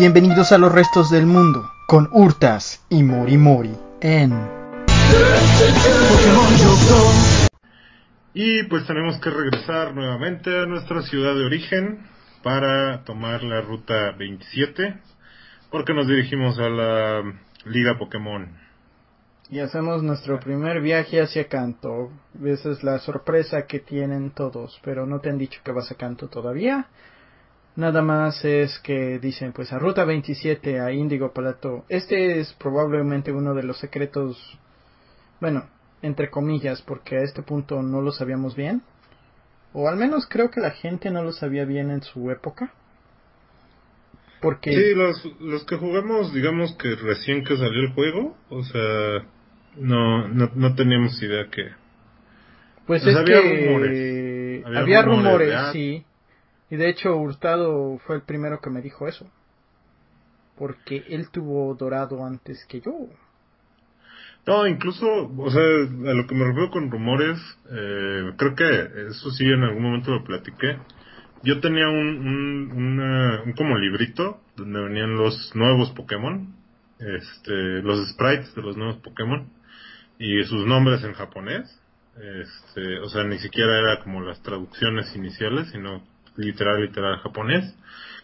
Bienvenidos a los restos del mundo con Hurtas y Mori Mori en Y pues tenemos que regresar nuevamente a nuestra ciudad de origen para tomar la ruta 27 porque nos dirigimos a la Liga Pokémon. Y hacemos nuestro primer viaje hacia Kanto. Esa es la sorpresa que tienen todos, pero no te han dicho que vas a Kanto todavía. Nada más es que dicen pues a Ruta 27 a Índigo Palato. Este es probablemente uno de los secretos, bueno, entre comillas, porque a este punto no lo sabíamos bien. O al menos creo que la gente no lo sabía bien en su época. Porque... Sí, los, los que jugamos, digamos que recién que salió el juego, o sea, no, no, no teníamos idea que... Pues, es había que... rumores. Había, rumores, sí. Y de hecho Hurtado fue el primero que me dijo eso. Porque él tuvo dorado antes que yo. No, incluso, o sea, a lo que me refiero con rumores, eh, creo que eso sí en algún momento lo platiqué. Yo tenía un, un, como librito donde venían los nuevos Pokémon, este, los sprites de los nuevos Pokémon y sus nombres en japonés. Este, o sea, ni siquiera era como las traducciones iniciales, sino literal, literal japonés.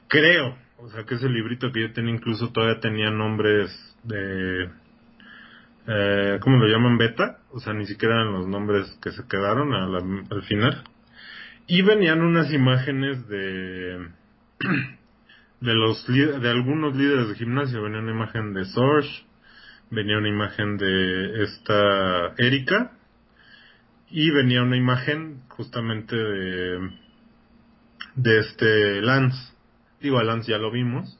Creo, o sea, que ese librito que yo tenía incluso todavía tenía nombres de, eh, ¿cómo lo llaman? Beta, o sea, ni siquiera eran los nombres que se quedaron al final. Y venían unas imágenes de, de los, de algunos líderes de gimnasio, venía una imagen de Sorge, venía una imagen de esta Erika, y venía una imagen justamente de de este Lance. Digo, a Lance ya lo vimos,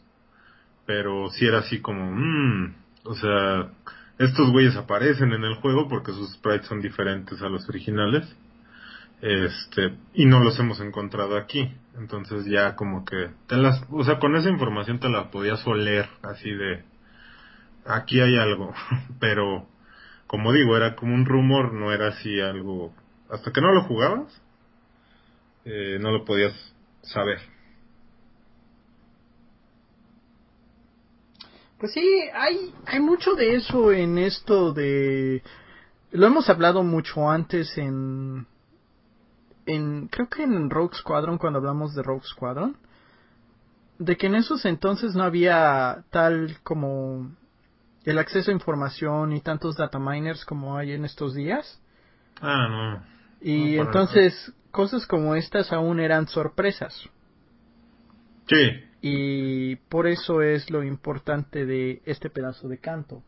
pero si era así como, mmm, o sea, estos güeyes aparecen en el juego porque sus sprites son diferentes a los originales. Este, y no los hemos encontrado aquí. Entonces ya como que te las, o sea, con esa información te la podías oler así de aquí hay algo, pero como digo, era como un rumor, no era así algo hasta que no lo jugabas, eh, no lo podías saber. Pues sí, hay, hay mucho de eso en esto de... Lo hemos hablado mucho antes en... en creo que en Rogue Squadron, cuando hablamos de Rogue Squadron. De que en esos entonces no había tal como el acceso a información y tantos data miners como hay en estos días. Ah, no. Y entonces cosas como estas aún eran sorpresas. Sí. Y por eso es lo importante de este pedazo de canto.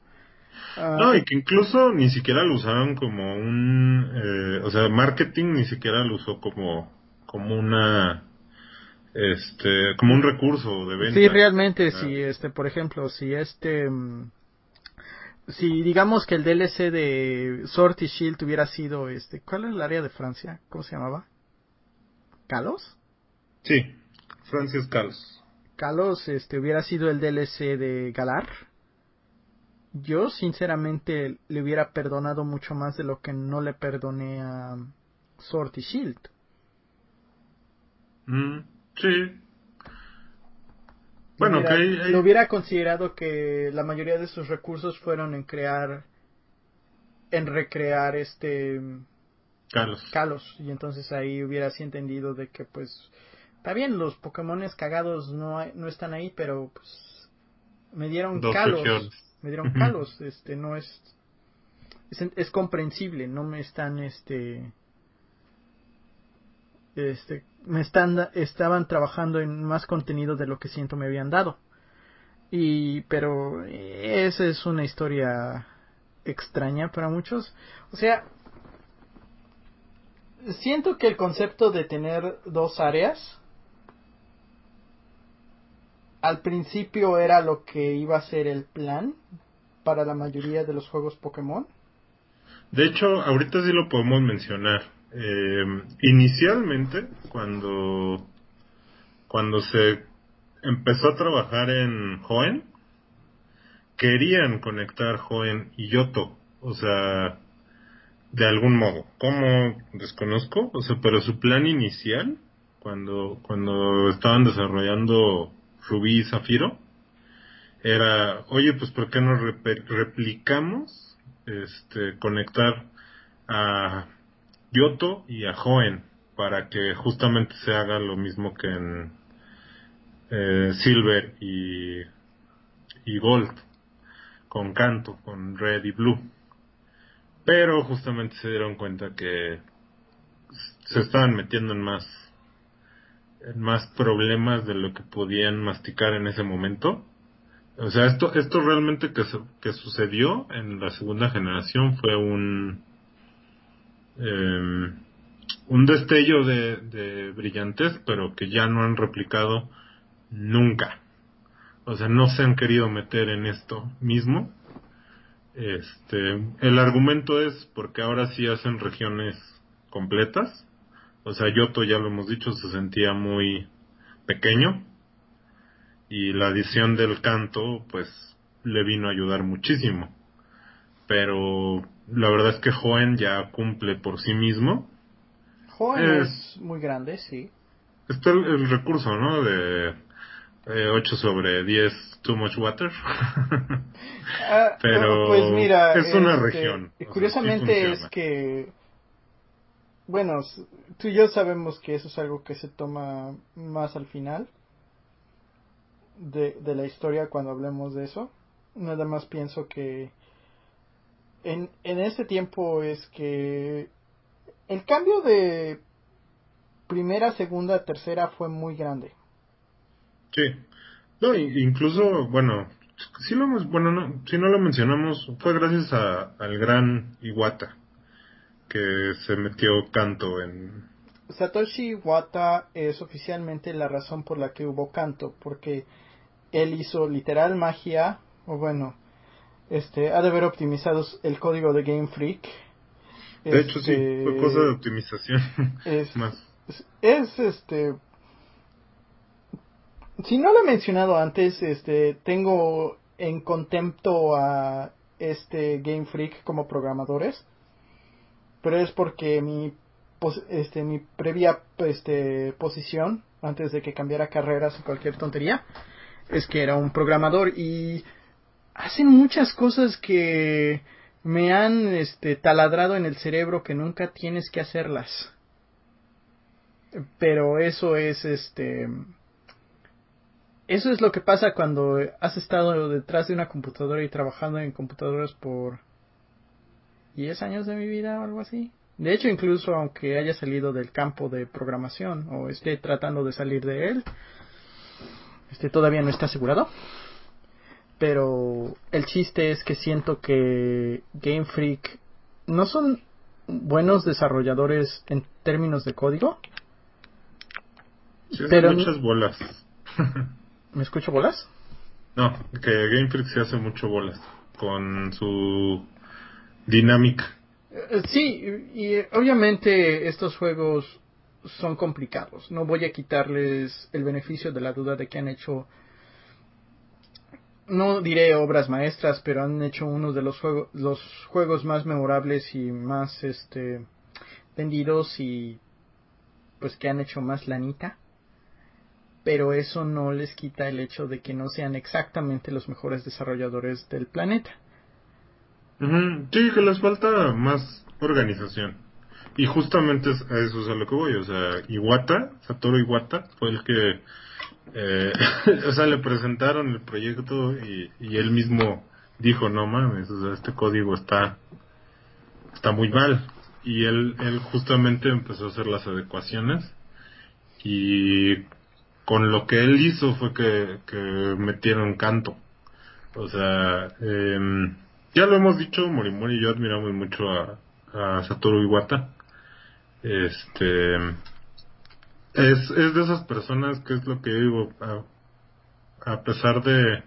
No, y que incluso ni siquiera lo usaron como un, eh, o sea, marketing ni siquiera lo usó como, como una, este, como un recurso de venta. Sí, realmente, si este, por ejemplo, si este, mm, si digamos que el DLC de Sword y Shield hubiera sido este, ¿cuál es el área de Francia? ¿Cómo se llamaba? ¿Calos? Sí, Francis Calos. Calos este, hubiera sido el DLC de Galar. Yo sinceramente le hubiera perdonado mucho más de lo que no le perdoné a Sword y Shield. Mm, sí. Bueno, que Lo hubiera considerado que la mayoría de sus recursos fueron en crear, en recrear este Carlos. Carlos. Y entonces ahí hubiera así entendido de que pues está bien, los Pokémones cagados no, no están ahí, pero pues me dieron Kalos. Me dieron Kalos, este no es, es, comprensible, no me están este este me están estaban trabajando en más contenido de lo que siento me habían dado. Y pero esa es una historia extraña para muchos. O sea, siento que el concepto de tener dos áreas al principio era lo que iba a ser el plan para la mayoría de los juegos Pokémon. De hecho, ahorita sí lo podemos mencionar. Eh, inicialmente, cuando, cuando se empezó a trabajar en Joen, querían conectar Joen y Yoto. O sea, de algún modo. ¿Cómo? Desconozco. O sea, pero su plan inicial, cuando, cuando estaban desarrollando Rubí y Zafiro, era, oye, pues ¿por qué no replicamos, este, conectar a Yoto y a Joen para que justamente se haga lo mismo que en eh, Silver y, y Gold, con Canto, con Red y Blue. Pero justamente se dieron cuenta que se estaban metiendo en más en más problemas de lo que podían masticar en ese momento. O sea, esto esto realmente que, que sucedió en la segunda generación fue un eh, un destello de, de brillantez, pero que ya no han replicado nunca. O sea, no se han querido meter en esto mismo. Este, el argumento es porque ahora sí hacen regiones completas. O sea, Yoto, ya lo hemos dicho, se sentía muy pequeño. Y la adición del canto, pues, le vino a ayudar muchísimo. Pero la verdad es que Joen ya cumple por sí mismo. Joen es, muy grande, sí. Está el, recurso, ¿no? De 8 eh, sobre 10 too much water. Ah, Pero pues mira, es una este, región. Curiosamente es que, bueno, tú y yo sabemos que eso es algo que se toma más al final de, de la historia cuando hablemos de eso. Nada más pienso que en, en ese tiempo es que el cambio de primera, segunda, tercera fue muy grande. Sí. No, incluso, bueno, si lo, bueno, no, si no lo mencionamos, fue gracias a, al gran Iwata que se metió canto en... Satoshi Iwata es oficialmente la razón por la que hubo canto, porque él hizo literal magia, o bueno, este, ha de haber optimizado el código de Game Freak. De hecho, sí, fue este, cosa de optimización. Es, más. Es, este. Si no lo he mencionado antes, este, tengo en contempto a este Game Freak como programadores. Pero es porque mi, este, mi previa este, posición, antes de que cambiara carreras o cualquier tontería, es que era un programador y hacen muchas cosas que me han este, taladrado en el cerebro que nunca tienes que hacerlas. Pero eso es este eso es lo que pasa cuando has estado detrás de una computadora y trabajando en computadoras por 10 años de mi vida o algo así. De hecho, incluso aunque haya salido del campo de programación o esté tratando de salir de él, este todavía no está asegurado pero el chiste es que siento que Game Freak no son buenos desarrolladores en términos de código. Sí, pero muchas bolas. ¿Me escucho bolas? No, que Game Freak se hace mucho bolas con su dinámica. Eh, sí, y obviamente estos juegos son complicados. No voy a quitarles el beneficio de la duda de que han hecho no diré obras maestras, pero han hecho uno de los juegos, los juegos más memorables y más este vendidos y pues que han hecho más lanita. Pero eso no les quita el hecho de que no sean exactamente los mejores desarrolladores del planeta. Sí, que les falta más organización. Y justamente a eso es a lo que voy. O sea, Iwata, Satoru Iwata, fue el que eh, o sea, le presentaron el proyecto y, él mismo dijo, no mames, o sea, este código está, está muy mal. Y él, él justamente empezó a hacer las adecuaciones y con lo que él hizo fue que, que metieron canto. O sea, eh, ya lo hemos dicho, Morimori y yo admiramos mucho a, a Satoru Iwata. Este, es, es de esas personas que es lo que digo, a, pesar de,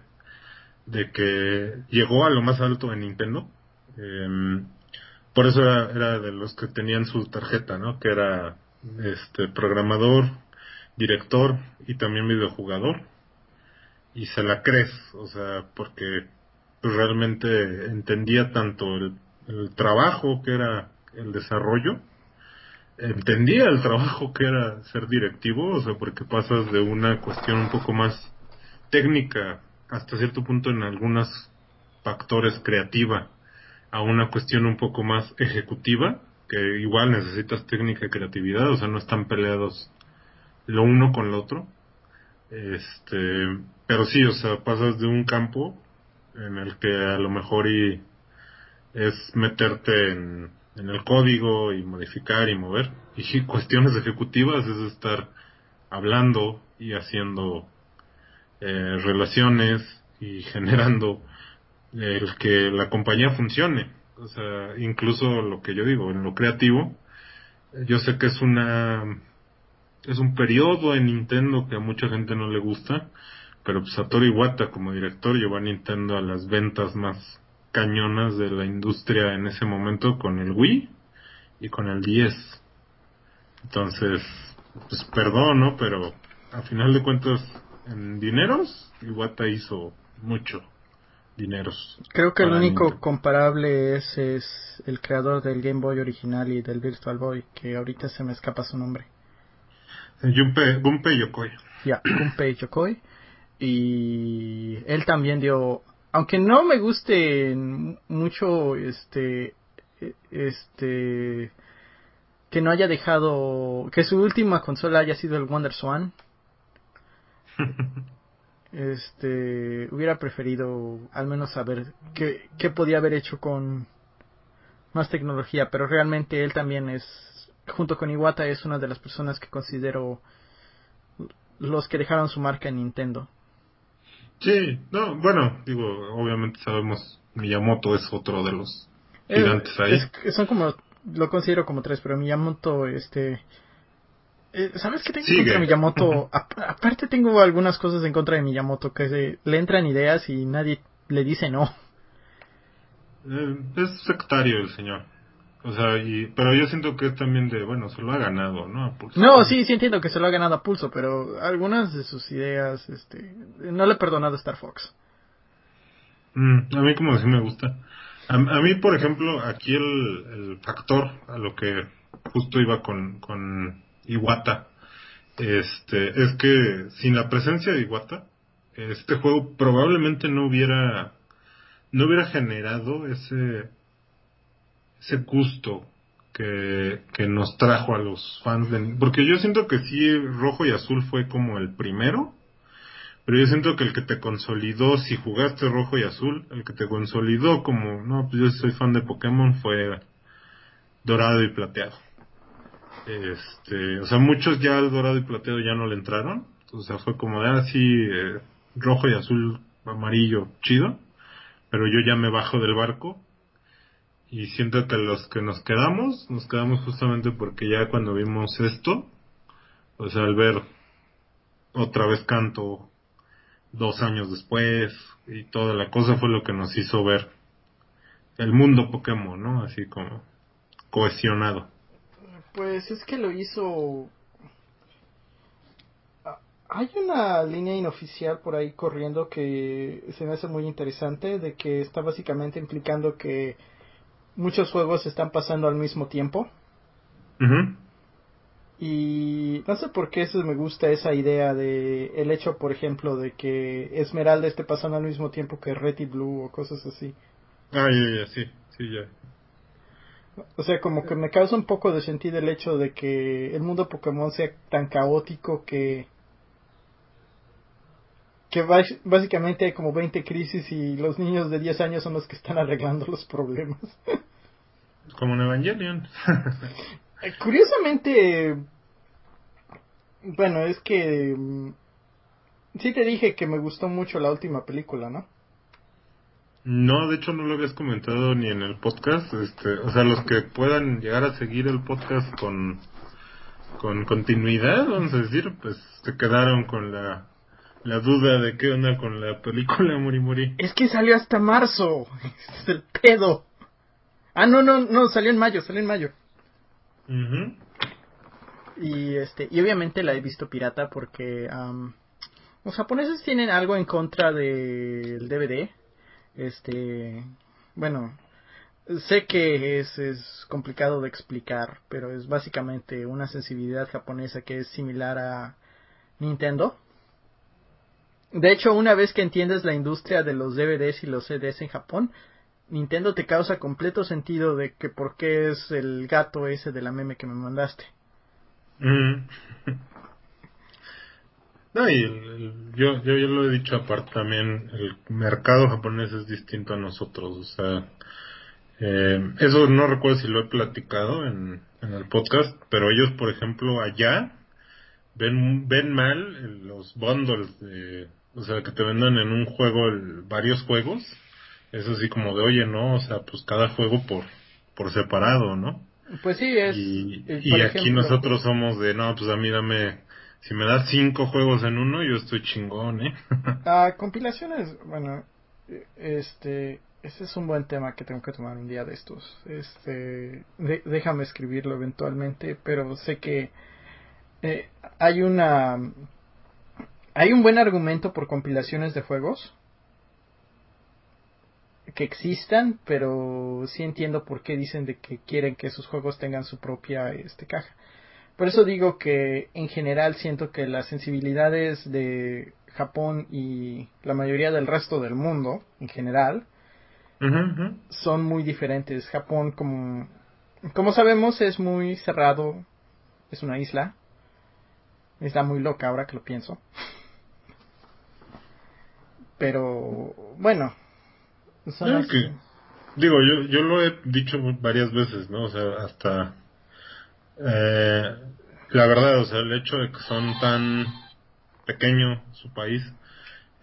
de que llegó a lo más alto en Nintendo, em, por eso era, era, de los que tenían su tarjeta, ¿no? Que era este programador, director y también videojugador. Y se la crees, o sea, porque pues, realmente entendía tanto el, el trabajo que era el desarrollo entendía el trabajo que era ser directivo, o sea, porque pasas de una cuestión un poco más técnica hasta cierto punto en algunos factores creativa a una cuestión un poco más ejecutiva, que igual necesitas técnica y creatividad, o sea, no están peleados lo uno con lo otro. Este, pero sí, o sea, pasas de un campo en el que a lo mejor y es meterte en, en el código y modificar y mover. Y cuestiones ejecutivas es estar hablando y haciendo eh, relaciones y generando el que la compañía funcione. O sea, incluso lo que yo digo, en lo creativo, yo sé que es una es un periodo en Nintendo que a mucha gente no le gusta, pero pues Satoru Iwata como director llevó a Nintendo a las ventas más cañonas de la industria en ese momento con el Wii y con el 10. Entonces, pues perdón, ¿no? Pero a final de cuentas, en dineros, Iwata hizo mucho dineros. Creo que el único comparable es, es el creador del Game Boy original y del Virtual Boy, que ahorita se me escapa su nombre. Gunpei Yokoi. Ya, Gunpei Yokoi. Y él también dio, aunque no me guste mucho este, este, que no haya dejado, que su última consola haya sido el Wonder Swan. este hubiera preferido al menos saber qué, qué podía haber hecho con más tecnología, pero realmente él también es, junto con Iwata, es una de las personas que considero los que dejaron su marca en Nintendo. Sí, no, bueno, digo, obviamente sabemos, Miyamoto es otro de los gigantes ahí. son como, lo considero como tres, pero Miyamoto, este, eh, ¿Sabes qué tengo contra Miyamoto? aparte tengo algunas cosas en contra de Miyamoto, que le entran ideas y nadie le dice no. Eh, es sectario el señor. O sea, y, pero yo siento que es también de, bueno, se lo ha ganado, ¿no? A pulso. No, sí, sí entiendo que se lo ha ganado a pulso, pero algunas de sus ideas, este, no le he perdonado a Star Fox. Mm, a mí como así me gusta. A, mí, por ejemplo, aquí el, el factor a lo que justo iba con, con Iwata, este, es que sin la presencia de Iwata, este juego probablemente no hubiera, no hubiera generado ese, ese gusto que, que nos trajo a los fans de, porque yo siento que sí, rojo y azul fue como el primero, pero yo siento que el que te consolidó, si jugaste rojo y azul, el que te consolidó como, no, pues yo soy fan de Pokémon fue dorado y plateado. Este, o sea, muchos ya al dorado y plateado ya no le entraron. O sea, fue como de así, ah, eh, rojo y azul, amarillo, chido. Pero yo ya me bajo del barco. Y siento que los que nos quedamos, nos quedamos justamente porque ya cuando vimos esto, o sea, al ver otra vez canto dos años después y toda la cosa fue lo que nos hizo ver el mundo Pokémon, ¿no? Así como cohesionado. Pues es que lo hizo... Ah, hay una línea inoficial por ahí corriendo que se me hace muy interesante, de que está básicamente implicando que muchos juegos están pasando al mismo tiempo. Y no sé por qué eso me gusta esa idea de el hecho, por ejemplo, de que Esmeralda esté pasando al mismo tiempo que Red y Blue o cosas así. Ah, ya, ya, sí, sí, ya. O sea, como que me causa un poco de sentido el hecho de que el mundo Pokémon sea tan caótico que que básicamente hay como 20 crisis y los niños de 10 años son los que están arreglando los problemas. Como en Evangelion. Curiosamente, bueno, es que mm, sí te dije que me gustó mucho la última película, ¿no? No, de hecho no lo habías comentado ni en el podcast. Este, o sea, los que puedan llegar a seguir el podcast con, con continuidad, vamos a decir, pues se quedaron con la, la duda de qué onda con la película Mori Es que salió hasta marzo. Es el pedo. Ah, no, no, no, salió en mayo, salió en mayo. Y este, y obviamente la he visto pirata porque los japoneses tienen algo en contra del DVD este, bueno, sé que es, es complicado de explicar, pero es básicamente una sensibilidad japonesa que es similar a Nintendo. De hecho, una vez que entiendes la industria de los DVDs y los CDs en Japón, Nintendo te causa completo sentido de que por qué es el gato ese de la meme que me mandaste. Mm. No, y yo, yo, yo lo he dicho aparte también, el mercado japonés es distinto a nosotros, o sea, eh, eso no recuerdo si lo he platicado en, en el podcast, pero ellos, por ejemplo, allá ven, ven mal los bundles, de, o sea, que te vendan en un juego varios juegos, es así como de, oye, no, o sea, pues cada juego por, por separado, ¿no? Pues sí, es. Y, eh, aquí nosotros somos de, no, pues a mí dame, si me das cinco juegos en uno, yo estoy chingón, ¿eh? ah, compilaciones, bueno, este, ese es un buen tema que tengo que tomar un día de estos. Este, déjame escribirlo eventualmente, pero sé que eh, hay una, hay un buen argumento por compilaciones de juegos que existan, pero sí entiendo por qué dicen de que quieren que sus juegos tengan su propia este, caja. Por eso digo que en general siento que las sensibilidades de Japón y la mayoría del resto del mundo en general son muy diferentes. Japón como como sabemos es muy cerrado, es una isla. Está muy loca ahora que lo pienso. Pero bueno, digo, yo, yo lo he dicho varias veces, ¿no? O sea, hasta... Eh, la verdad, o sea, el hecho de que son tan pequeño su país,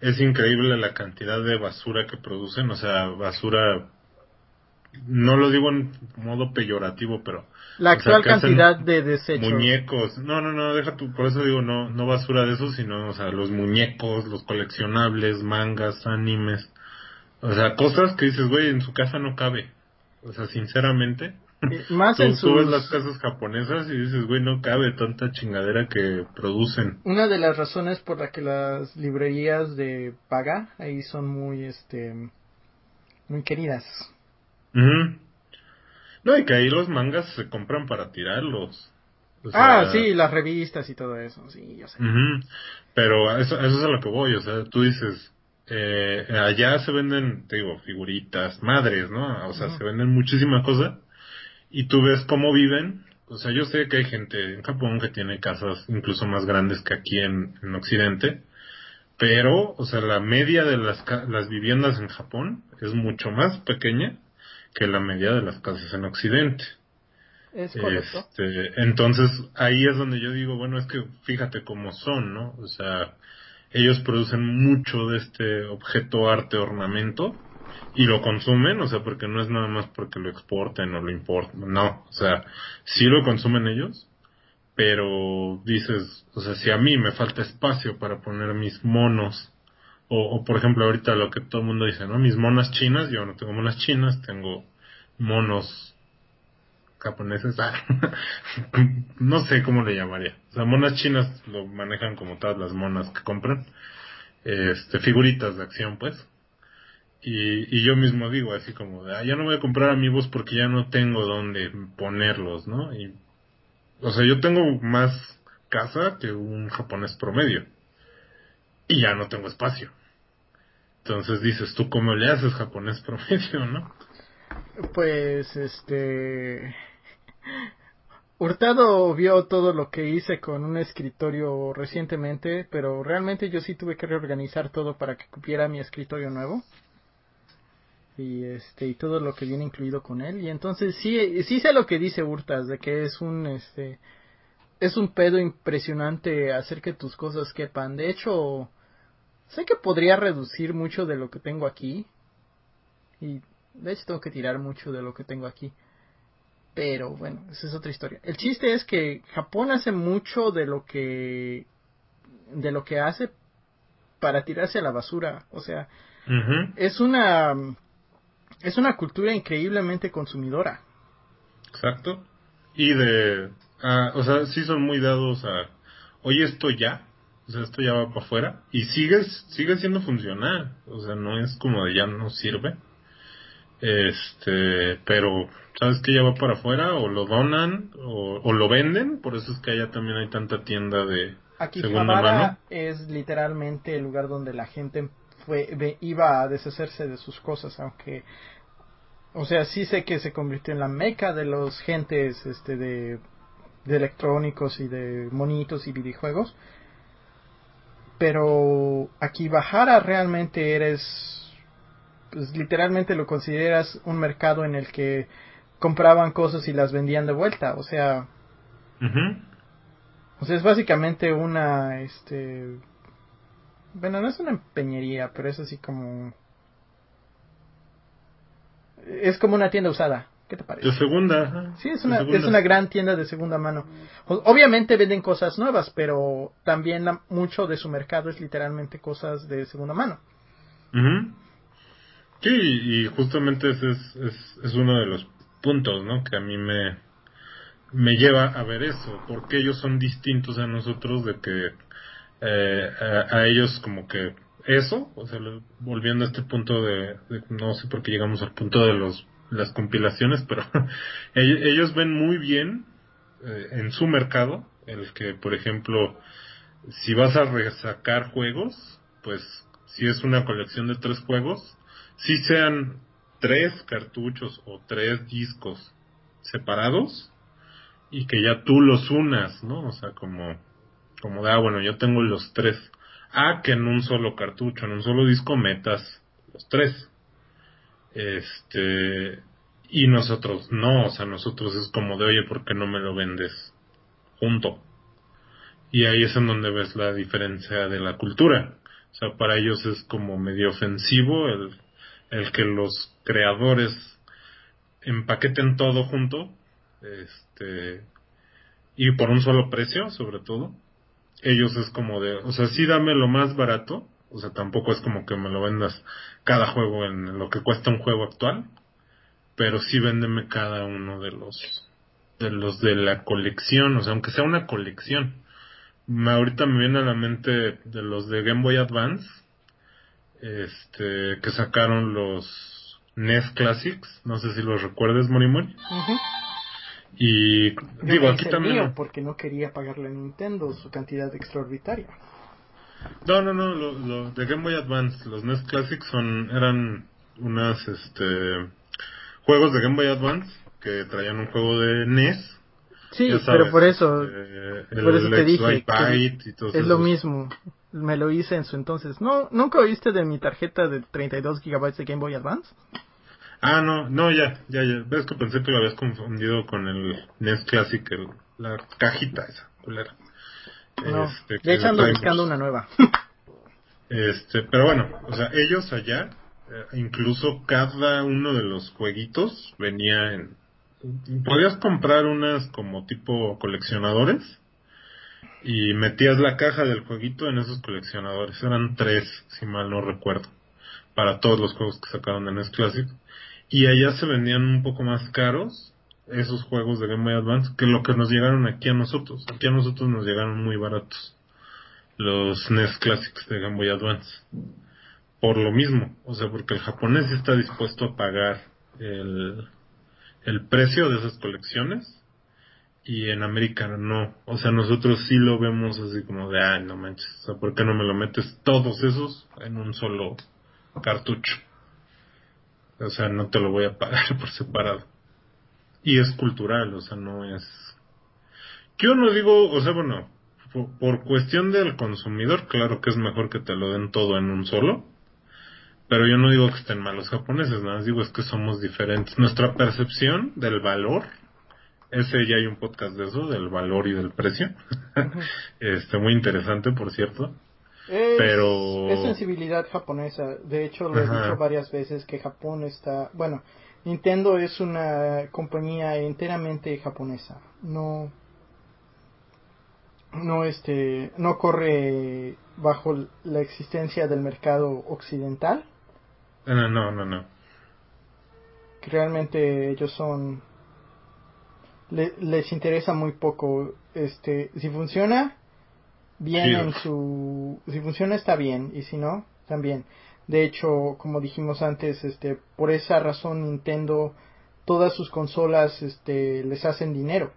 es increíble la cantidad de basura que producen, o sea, basura, no lo digo en modo peyorativo, pero... La actual cantidad de desechos. Muñecos, no, no, no, deja tu, por eso digo, no, no basura de eso, sino, o sea, los muñecos, los coleccionables, mangas, animes, o sea, cosas que dices, güey, en su casa no cabe. O sea, sinceramente. Más en sus... tú ves las casas japonesas y dices, güey, no cabe tanta chingadera que producen. Una de las razones por la que las librerías de paga ahí son muy, este, muy queridas. No, y que ahí los mangas se compran para tirarlos. ah, sí, las revistas y todo eso, sí, yo sé. Pero eso, eso es a lo que voy, o sea, tú dices, eh, allá se venden, te digo, figuritas, madres, ¿no? O sea, se venden muchísima cosa y tú ves cómo viven. O sea, yo sé que hay gente en Japón que tiene casas incluso más grandes que aquí en, en Occidente, pero, o sea, la media de las, las viviendas en Japón es mucho más pequeña que la media de las casas en Occidente. Es correcto. Este, entonces, ahí es donde yo digo, bueno, es que fíjate cómo son, ¿no? O sea, ellos producen mucho de este objeto arte ornamento y lo consumen, o sea, porque no es nada más porque lo exporten o lo importen, no, o sea, sí lo consumen ellos, pero dices, o sea, si a mí me falta espacio para poner mis monos, o, por ejemplo ahorita lo que todo el mundo dice, ¿no? Mis monas chinas, yo no tengo monas chinas, tengo monos japoneses, ah, no sé cómo le llamaría. O sea, monas chinas lo manejan como todas las monas que compran. Este, figuritas de acción, pues. Y, yo mismo digo así como, ah, ya no voy a comprar amigos porque ya no tengo dónde ponerlos, ¿no? Y, o sea, yo tengo más casa que un japonés promedio. Y ya no tengo espacio. Entonces dices, ¿tú cómo le haces japonés promedio, no? Pues, este... Hurtado vio todo lo que hice con un escritorio recientemente, pero realmente yo sí tuve que reorganizar todo para que cupiera mi escritorio nuevo. Y este y todo lo que viene incluido con él y entonces sí sí sé lo que dice Hurtas de que es un este es un pedo impresionante hacer que tus cosas quepan. De hecho, sé que podría reducir mucho de lo que tengo aquí y de hecho tengo que tirar mucho de lo que tengo aquí. Pero bueno, esa es otra historia. El chiste es que Japón hace mucho de lo que de lo que hace para tirarse a la basura, o sea, es una es una cultura increíblemente consumidora. Exacto. Y de ah, o sea, sí son muy dados a oye esto ya, o sea, esto ya va para afuera. Y sigues sigue siendo funcional, o sea, no es como de ya no sirve. Este, pero sabes que ya va para afuera. O lo donan o, lo venden, por eso es que allá también hay tanta tienda de, Akihabara es literalmente el lugar donde la gente fue, iba a deshacerse de sus cosas, aunque, o sea, sí sé que se convirtió en la meca de los gentes, este, de, de electrónicos y de monitos y videojuegos, pero Akihabara realmente eres, pues literalmente lo consideras un mercado en el que compraban cosas y las vendían de vuelta, o sea, o sea, es básicamente una, este... Bueno, no es una empeñería, pero es así como... Es como una tienda usada. ¿Qué te parece? De segunda. Sí, es una, es una gran tienda de segunda mano. Obviamente venden cosas nuevas, pero también mucho de su mercado es literalmente cosas de segunda mano. Sí, y justamente ese es, es, es uno de los puntos, ¿no? Que a mí me, me lleva a ver eso, porque ellos son distintos a nosotros de que eh, a, ellos como que eso, o sea, volviendo a este punto de, no sé por qué llegamos al punto de los las compilaciones, pero ellos, ven muy bien eh, en su mercado el que, por ejemplo, si vas a resacar juegos, pues si es una colección de tres juegos, si sean tres cartuchos o tres discos separados, y que ya tú los unas, ¿no? O sea, como, como de, ah, bueno, yo tengo los tres. Ah, que en un solo cartucho, en un solo disco metas los tres. Este, y nosotros no, o sea, nosotros es como de, oye, ¿por qué no me lo vendes junto? Y ahí es en donde ves la diferencia de la cultura. O sea, para ellos es como medio ofensivo el, el que los creadores empaqueten todo junto este y por un solo precio sobre todo ellos es como de o sea sí dame lo más barato o sea tampoco es como que me lo vendas cada juego en lo que cuesta un juego actual pero sí véndeme cada uno de los de los de la colección o sea aunque sea una colección ahorita me viene a la mente de los de Game Boy Advance este que sacaron los NES Classics no sé si los recuerdes Mori Mori y digo, aquí también. porque no quería pagarle a Nintendo su cantidad extraordinaria. No, no, no, lo, de Game Boy Advance, los NES Classics son, eran unas, este, juegos de Game Boy Advance que traían un juego de NES. Sí, pero por eso, este, por eso te dije es lo mismo. Me lo hice en su entonces. ¿No, ¿Nunca oíste de mi tarjeta de 32 GB de Game Boy Advance? Ah, no, no, ya, ya, ya. Ves que pensé que lo habías confundido con el NES Classic, la cajita esa, culera. No, este, de hecho ando buscando una nueva. este, pero bueno, o sea, ellos allá, eh, incluso cada uno de los jueguitos venía en... Podías comprar unas como tipo coleccionadores y metías la caja del jueguito en esos coleccionadores. Eran tres, si mal no recuerdo, para todos los juegos que sacaron de NES Classic. Y allá se vendían un poco más caros esos juegos de Game Boy Advance que lo que nos llegaron aquí a nosotros. Aquí a nosotros nos llegaron muy baratos los NES Classics de Game Boy Advance. Por lo mismo, o sea, porque el japonés está dispuesto a pagar el, el precio de esas colecciones y en América no. O sea, nosotros sí lo vemos así como de, ay, no manches, o sea, ¿por qué no me lo metes todos esos en un solo cartucho? O sea, no te lo voy a pagar por separado. Y es cultural, o sea, no es... Yo no digo, o sea, bueno, por, cuestión del consumidor, claro que es mejor que te lo den todo en un solo. Pero yo no digo que estén malos japoneses, nada más digo es que somos diferentes. Nuestra percepción del valor, ese ya hay un podcast de eso, del valor y del precio. este, muy interesante, por cierto. Es, pero... es sensibilidad japonesa. De hecho, lo he dicho varias veces que Japón está... Bueno, Nintendo es una compañía enteramente japonesa. No... No, este, no corre bajo la existencia del mercado occidental. No, no, no, no. realmente ellos son les interesa muy poco este si funciona bien en su si funciona está bien y si no también de hecho como dijimos antes este por esa razón Nintendo todas sus consolas este les hacen dinero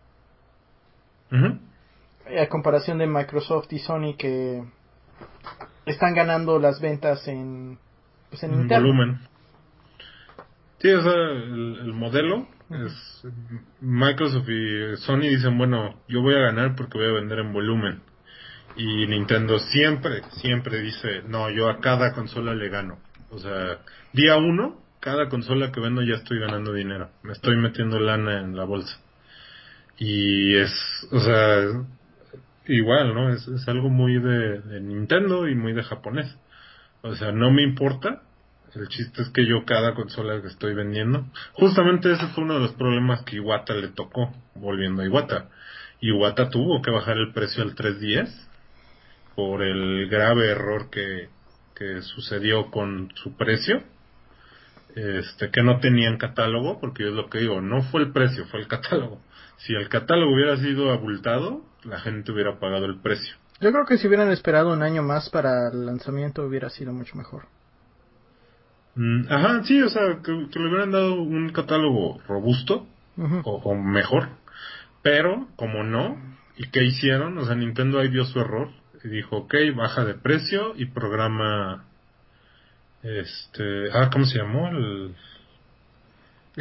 a comparación de Microsoft y Sony que están ganando las ventas en, pues en, volumen. Sí, o sea, el, modelo es Microsoft y Sony dicen, bueno, yo voy a ganar porque voy a vender en volumen. Y Nintendo siempre, siempre dice, no, yo a cada consola le gano. O sea, día uno, cada consola que vendo ya estoy ganando dinero. Me estoy metiendo lana en la bolsa. Y es, o sea, igual, ¿no? Es, es algo muy de, Nintendo y muy de japonés. O sea, no me importa. El chiste es que yo cada consola que estoy vendiendo, justamente ese fue uno de los problemas que Iwata le tocó, volviendo a Iwata. Iwata tuvo que bajar el precio al 310 por el grave error que, que sucedió con su precio. Este, que no tenían catálogo, porque es lo que digo, no fue el precio, fue el catálogo. Si el catálogo hubiera sido abultado, la gente hubiera pagado el precio. Yo creo que si hubieran esperado un año más para el lanzamiento hubiera sido mucho mejor. Mm, ajá, sí, o sea, que, le hubieran dado un catálogo robusto o, mejor. Pero, como no, ¿y qué hicieron? O sea, Nintendo ahí vio su error y dijo, ok, baja de precio y programa, este, ah, ¿cómo se llamó? El,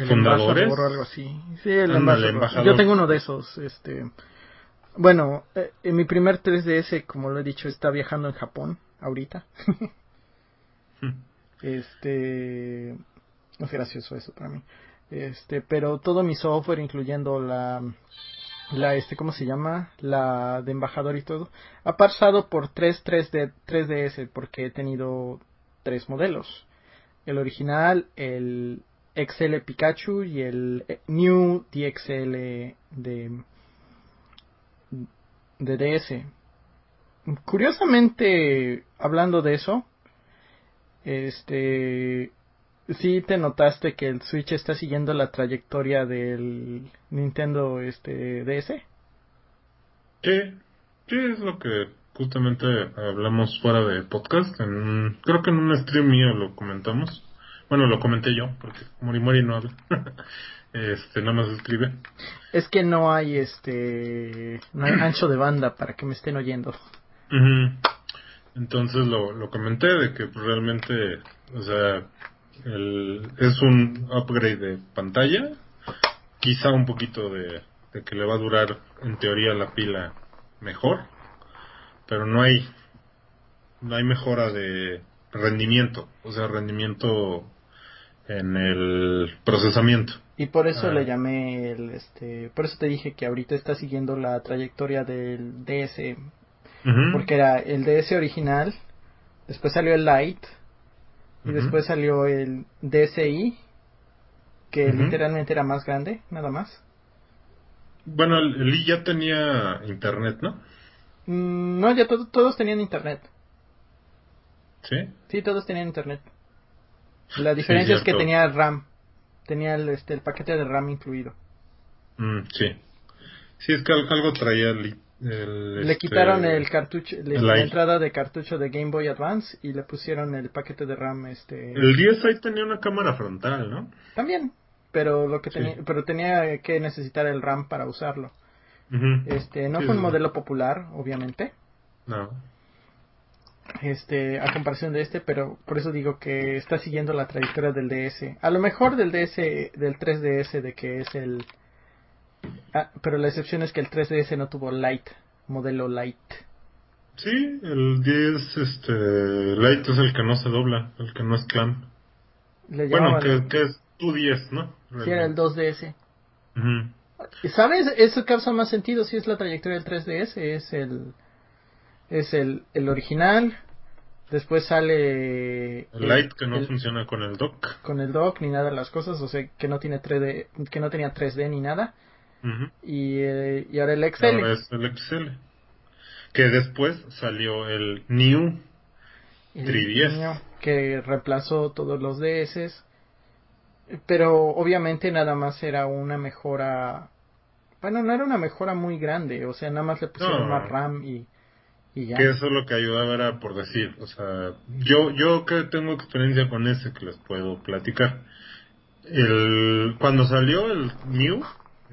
fundadores. O algo así. Sí, el embajador. Yo tengo uno de esos, este, bueno, eh, en mi primer 3DS, como lo he dicho, está viajando en Japón ahorita. este, es gracioso eso para mí. Este, pero todo mi software, incluyendo la, la este, ¿cómo se llama? La de embajador y todo, ha pasado por tres 3 de 3DS porque he tenido tres modelos. El original, el XL Pikachu y el eh, New DXL de de DS. Curiosamente, hablando de eso, este, sí te notaste que el Switch está siguiendo la trayectoria del Nintendo este DS. Sí, sí es lo que justamente hablamos fuera de podcast. En creo que en un stream mío lo comentamos. Bueno, lo comenté yo porque Mori no habla. este nada más escribe es que no hay este no hay ancho de banda para que me estén oyendo entonces lo, lo comenté de que realmente o sea el, es un upgrade de pantalla quizá un poquito de, de que le va a durar en teoría la pila mejor pero no hay no hay mejora de rendimiento o sea rendimiento en el procesamiento. Y por eso le ah. llamé el, este, por eso te dije que ahorita está siguiendo la trayectoria del DS, porque era el DS original, después salió el Lite, y después salió el DSi, que literalmente era más grande, nada más. Bueno, el, I ya tenía internet, ¿no? Mm, no, ya todos tenían internet. ¿Sí? Sí, todos tenían internet. La diferencia es que tenía RAM tenía el, este, el paquete de RAM incluido. Mm, sí. Sí, es que algo traía el... le este, quitaron el cartucho, la entrada de cartucho de Game Boy Advance y le pusieron el paquete de RAM. este El DSi tenía una cámara frontal, ¿no? También, pero lo que tenía, pero tenía que necesitar el RAM para usarlo. Este, no fue un modelo popular, obviamente. No este a comparación de este, pero por eso digo que está siguiendo la trayectoria del DS. A lo mejor del DS, del 3DS, de que es el... Ah, pero la excepción es que el 3DS no tuvo Light, modelo Light. Sí, el 10, este, Light es el que no se dobla, el que no es clamp. bueno, que, es tu 10, ¿no? Sí, era el 2DS. ¿Sabes? Eso causa más sentido si es la trayectoria del 3DS, es el es el, el original. Después sale... El Light que no funciona con el dock. Con el dock ni nada de las cosas, o sea, que no tiene 3D, que no tenía 3D ni nada. Y, eh, y ahora el XL. Ahora es el XL. Que después salió el New 3DS. que reemplazó todos los DS. Pero obviamente nada más era una mejora. Bueno, no era una mejora muy grande. O sea, nada más le pusieron más RAM y que eso es lo que ayudaba era por decir, o sea, yo, yo que tengo experiencia con ese que les puedo platicar. El, cuando salió el New,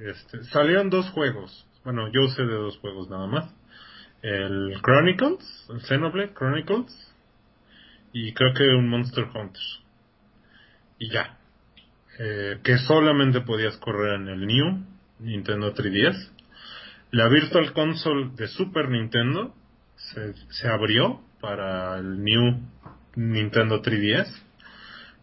este, salieron dos juegos. Bueno, yo sé de dos juegos nada más. el Chronicles, el Xenoblade Chronicles, y creo que un Monster Hunter. Y ya. Eh, que solamente podías correr en el New Nintendo 3DS. La Virtual Console de Super Nintendo se, se abrió para el New Nintendo 3DS.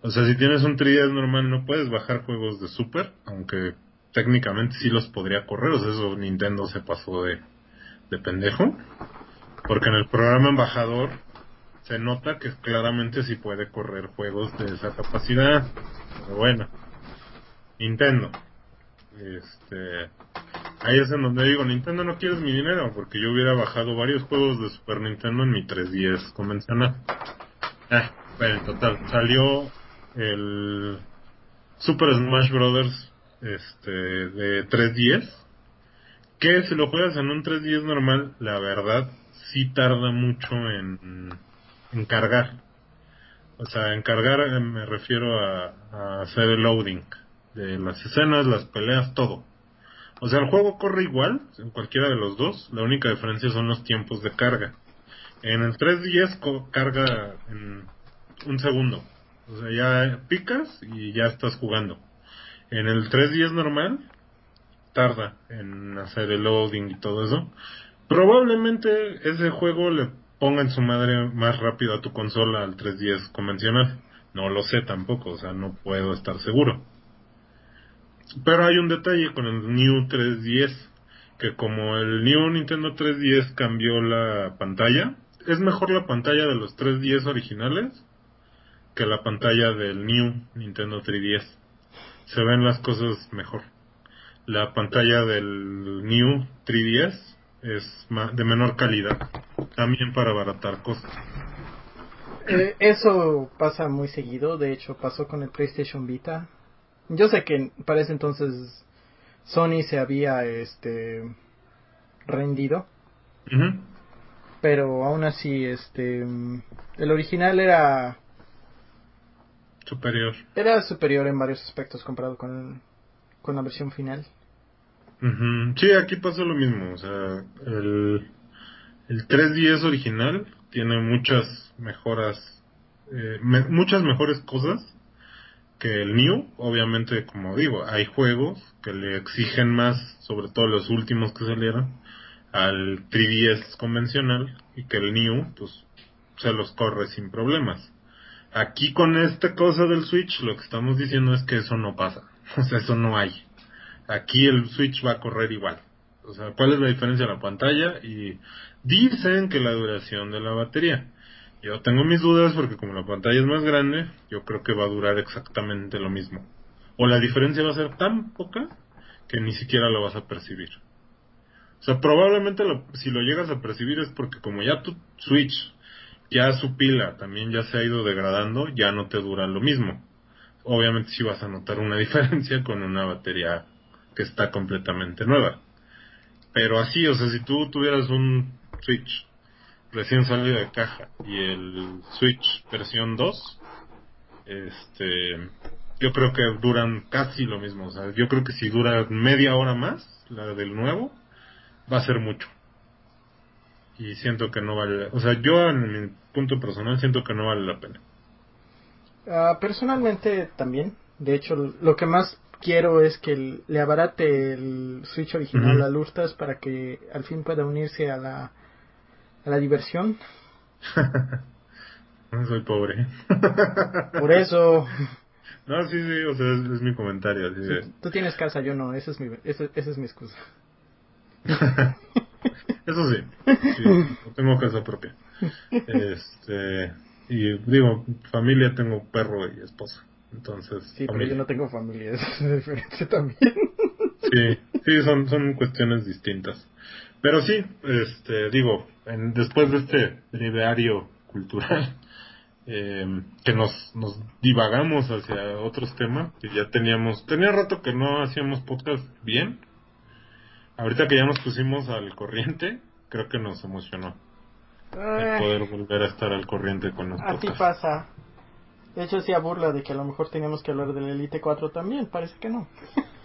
O sea, si tienes un 3DS normal no puedes bajar juegos de Super, aunque técnicamente sí los podría correr. O sea, eso Nintendo se pasó de, de pendejo. Porque en el programa embajador se nota que claramente sí puede correr juegos de esa capacidad. Pero bueno, Nintendo. Este, ahí es en donde digo, Nintendo no quieres mi dinero, porque yo hubiera bajado varios juegos de Super Nintendo en mi 3DS convencional. Ah, bueno, en total, salió el Super Smash Brothers este, de 3DS, que si lo juegas en un 3DS normal, la verdad, sí tarda mucho en, en cargar. O sea, en cargar eh, me refiero a, a hacer el loading de las escenas, las peleas, todo. O sea, el juego corre igual en cualquiera de los dos, la única diferencia son los tiempos de carga. En el 3DS carga en un segundo. O sea, ya picas y ya estás jugando. En el 3DS normal tarda en hacer el loading y todo eso. Probablemente ese juego le ponga en su madre más rápido a tu consola al 3DS convencional. No lo sé tampoco, o sea, no puedo estar seguro. Pero hay un detalle con el New 3DS, que como el New Nintendo 3DS cambió la pantalla, es mejor la pantalla de los 3DS originales que la pantalla del New Nintendo 3DS. Se ven las cosas mejor. La pantalla del New 3DS es de menor calidad, también para abaratar cosas. Eh, eso pasa muy seguido, de hecho pasó con el PlayStation Vita. Yo sé que para ese entonces Sony se había este rendido. Pero aún así este el original era superior. Era superior en varios aspectos comparado con con la versión final. Sí, aquí pasa lo mismo, o sea, el el 3DS original tiene muchas mejoras eh, muchas mejores cosas que el New, obviamente, como digo, hay juegos que le exigen más, sobre todo los últimos que salieron, al 3DS convencional y que el New, pues, se los corre sin problemas. Aquí con esta cosa del Switch, lo que estamos diciendo es que eso no pasa. O sea, eso no hay. Aquí el Switch va a correr igual. O sea, ¿cuál es la diferencia de la pantalla? Y dicen que la duración de la batería. Yo tengo mis dudas porque como la pantalla es más grande, yo creo que va a durar exactamente lo mismo. O la diferencia va a ser tan poca que ni siquiera lo vas a percibir. O sea, probablemente si lo llegas a percibir es porque como ya tu Switch, ya su pila también ya se ha ido degradando, ya no te dura lo mismo. Obviamente sí vas a notar una diferencia con una batería que está completamente nueva. Pero así, o sea, si tú tuvieras un Switch recién salido de caja y el Switch versión 2, este, yo creo que duran casi lo mismo. O sea, yo creo que si dura media hora más, la del nuevo, va a ser mucho. Y siento que no vale, o sea, yo en mi punto personal siento que no vale la pena. Ah, personalmente también. De hecho, lo que más quiero es que le abarate el Switch original a Lurtas para que al fin pueda unirse a la a la diversión. Soy pobre. Por eso. No, sí, sí, o sea, es, mi comentario. Tú tienes casa, yo no, esa es mi, esa, es mi excusa. eso sí, tengo casa propia. Este, y digo, familia tengo perro y esposa. Entonces, sí, pero yo no tengo familia, es diferente también. sí, sí, son, son cuestiones distintas. Pero sí, este, digo, en, después de este breviario cultural, eh, que nos, nos divagamos hacia otros temas, que ya teníamos, tenía rato que no hacíamos podcast bien. Ahorita que ya nos pusimos al corriente, creo que nos emocionó. El poder volver a estar al corriente con nosotros. Así pasa. De hecho, hacía burla de que a lo mejor teníamos que hablar del Elite 4 también, parece que no.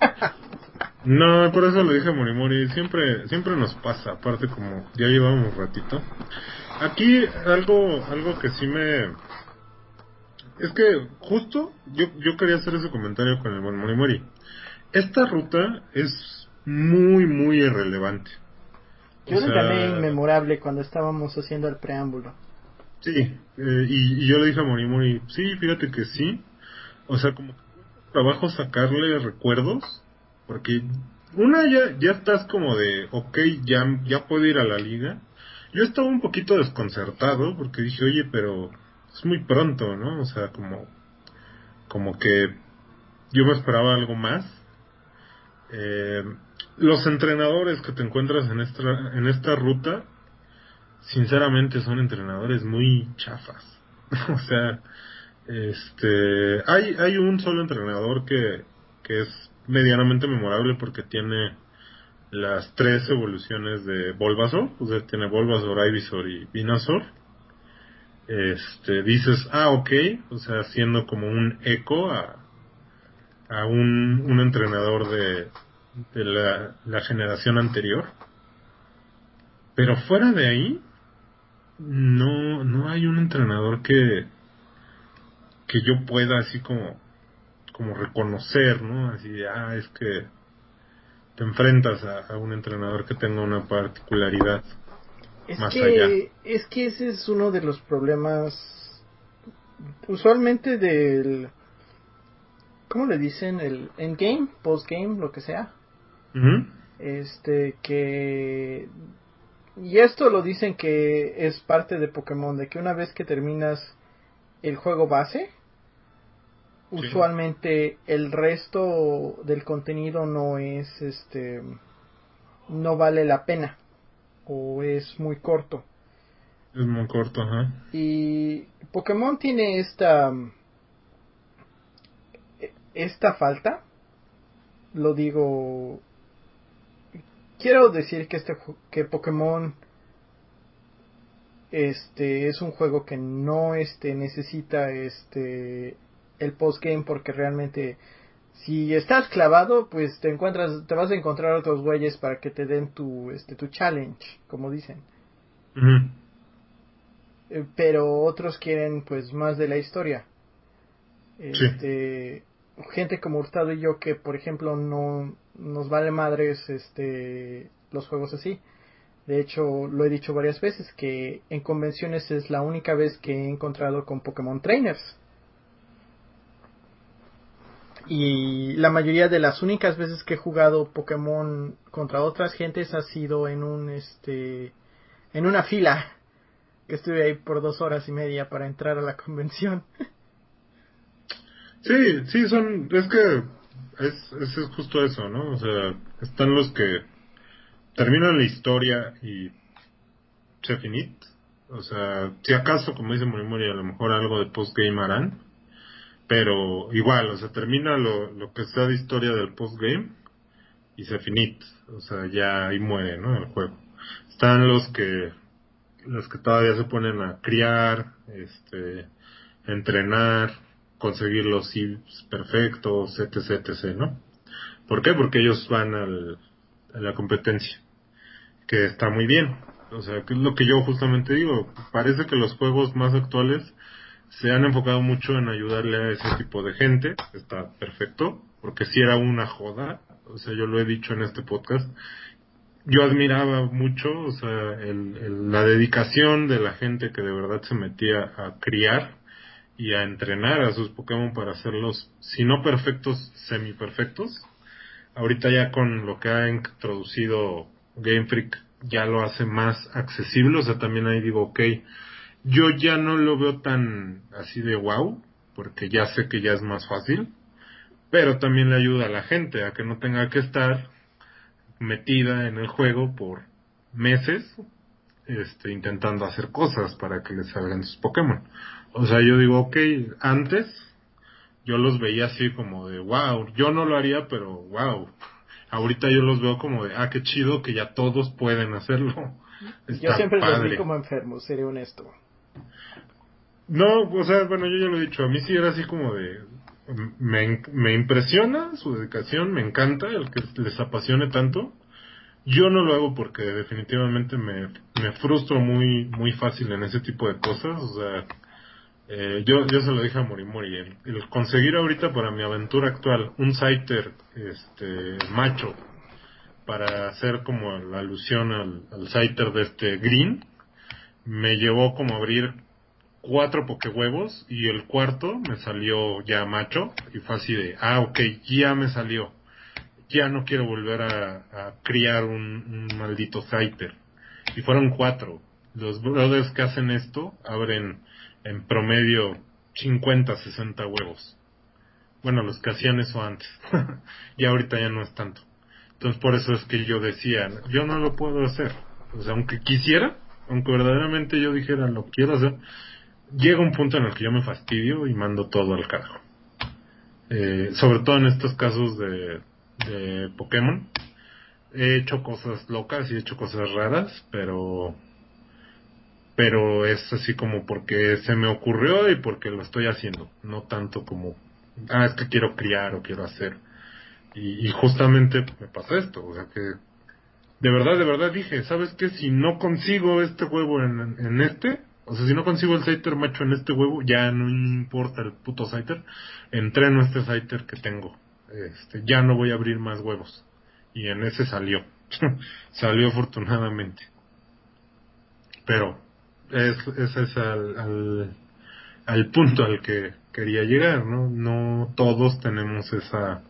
No, por eso le dije a Morimori, siempre, siempre nos pasa, aparte como ya llevamos ratito. Aquí algo, algo que sí me... Es que justo yo, yo quería hacer ese comentario con el buen Morimori. Esta ruta es muy, muy irrelevante. Yo le llamé inmemorable cuando estábamos haciendo el preámbulo. Sí, eh, y, y, yo le dije a Morimori, sí, fíjate que sí. O sea, como trabajo sacarle recuerdos porque una ya, ya estás como de, ok, ya, ya puedo ir a la liga. Yo estaba un poquito desconcertado porque dije, oye, pero es muy pronto, ¿no? O sea, como, como que yo me esperaba algo más. Eh, los entrenadores que te encuentras en esta, en esta ruta, sinceramente son entrenadores muy chafas. o sea, este, hay, hay un solo entrenador que, que es medianamente memorable porque tiene las tres evoluciones de Bulbasaur, o sea, tiene Bulbasaur, Ivysaur y Venusaur. Este, dices, ah, ok, o sea, haciendo como un eco a, a un, un entrenador de, de la, la generación anterior. Pero fuera de ahí, no, no hay un entrenador que, que yo pueda así como como reconocer, ¿no? Así de, ah, es que te enfrentas a, un entrenador que tenga una particularidad es más que, allá. Es que ese es uno de los problemas, usualmente del, ¿cómo le dicen? El endgame, postgame, lo que sea. Este, que... Y esto lo dicen que es parte de Pokémon, de que una vez que terminas el juego base, usualmente el resto del contenido no es este no vale la pena o es muy corto. Es muy corto ajá. Y Pokémon tiene esta esta falta lo digo quiero decir que este que Pokémon este es un juego que no este necesita este el postgame porque realmente si estás clavado, pues te encuentras, te vas a encontrar otros güeyes para que te den tu, este, tu challenge, como dicen. Eh, pero otros quieren, pues, más de la historia. Este, gente como Hurtado y yo que, por ejemplo, no nos vale madres, este, los juegos así. De hecho, lo he dicho varias veces que en convenciones es la única vez que he encontrado con Pokémon Trainers y la mayoría de las únicas veces que he jugado Pokémon contra otras gentes ha sido en un este en una fila que estuve ahí por dos horas y media para entrar a la convención. Sí, sí, son, es que es, es, justo eso, ¿no? O sea, están los que terminan la historia y se finit. O sea, si acaso, como dice Morimori, a lo mejor algo de postgame harán pero igual, o sea, termina lo, lo que sea de historia del postgame y se finit, o sea, ya ahí muere, ¿no? El juego. Están los que los que todavía se ponen a criar, este, entrenar, conseguir los perfectos, etc, etc, ¿no? ¿Por qué? Porque ellos van al, a la competencia, que está muy bien. O sea, que es lo que yo justamente digo. Parece que los juegos más actuales se han enfocado mucho en ayudarle a ese tipo de gente, está perfecto, porque si era una joda, o sea, yo lo he dicho en este podcast, yo admiraba mucho, o sea, el, la dedicación de la gente que de verdad se metía a criar y a entrenar a sus Pokémon para hacerlos, si no perfectos, semi perfectos. Ahorita ya con lo que ha introducido Game Freak ya lo hace más accesible, o sea, también ahí digo, ok, yo ya no lo veo tan así de wow, porque ya sé que ya es más fácil, pero también le ayuda a la gente a que no tenga que estar metida en el juego por meses este, intentando hacer cosas para que les salgan sus Pokémon. O sea, yo digo, ok, antes yo los veía así como de wow, yo no lo haría, pero wow. Ahorita yo los veo como de, ah, qué chido que ya todos pueden hacerlo. yo siempre los vi como enfermos, seré honesto. No, o sea, bueno, yo ya lo he dicho, a mí sí era así como de, me, me impresiona su dedicación, me encanta el que les apasione tanto. Yo no lo hago porque definitivamente me, me frustro muy, muy fácil en ese tipo de cosas. O sea, eh, yo, yo se lo dije a Morimori. El, el conseguir ahorita para mi aventura actual un Scyther este, macho para hacer como la alusión al, al de este Green me llevó como abrir cuatro pokehuevos y el cuarto me salió ya macho y fue así de, ah, ok, ya me salió. Ya no quiero volver a, a criar un, un maldito Scyther. Y fueron cuatro. Los brothers que hacen esto abren en promedio 50, 60 huevos. Bueno, los que hacían eso antes. y ahorita ya no es tanto. Entonces por eso es que yo decía, yo no lo puedo hacer. O sea, aunque quisiera, aunque verdaderamente yo dijera lo quiero hacer, llega un punto en el que yo me fastidio y mando todo al carajo. Eh, sobre todo en estos casos de, de Pokémon. He hecho cosas locas y he hecho cosas raras, pero pero es así como porque se me ocurrió y porque lo estoy haciendo, no tanto como, ah, es que quiero criar o quiero hacer. Y, justamente me pasa esto, o sea que de verdad, de verdad dije, ¿sabes qué? Si no consigo este huevo en, en este, o sea, si no consigo el Scyther macho en este huevo, ya no importa el puto Scyther. Entreno este Scyther que tengo. Este, ya no voy a abrir más huevos. Y en ese salió. salió afortunadamente. Pero, es, ese es al, al, al punto al que quería llegar, ¿no? No todos tenemos esa,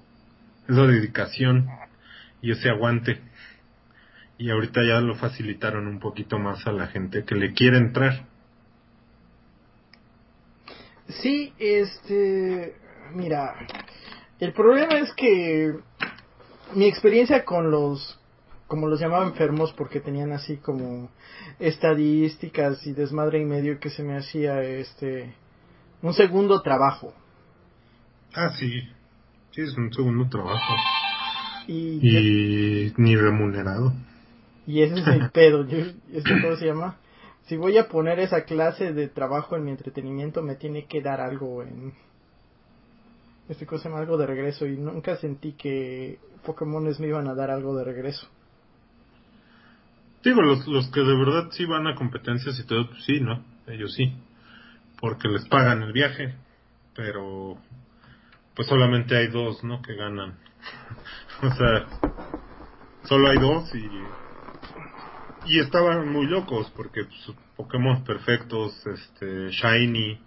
esa dedicación y ese aguante. Y ahorita ya lo facilitaron un poquito más a la gente que le quiere entrar. Sí, este, mira, el problema es que mi experiencia con los, como los llamaba enfermos porque tenían así como estadísticas y desmadre y medio que se me hacía este, un segundo trabajo. Ah, sí, sí, es un segundo trabajo. Y, Y ni remunerado. y ese es el pedo, yo, ¿este cómo se llama? Si voy a poner esa clase de trabajo en mi entretenimiento, me tiene que dar algo en... Este cosa se llama algo de regreso y nunca sentí que Pokémones me iban a dar algo de regreso. Digo, los, los que de verdad sí van a competencias y todo, pues sí, ¿no? Ellos sí. Porque les pagan el viaje. Pero, pues solamente hay dos, ¿no? Que ganan. o sea, solo hay dos y. Y estaban muy locos porque pues, Pokémon perfectos, este, shiny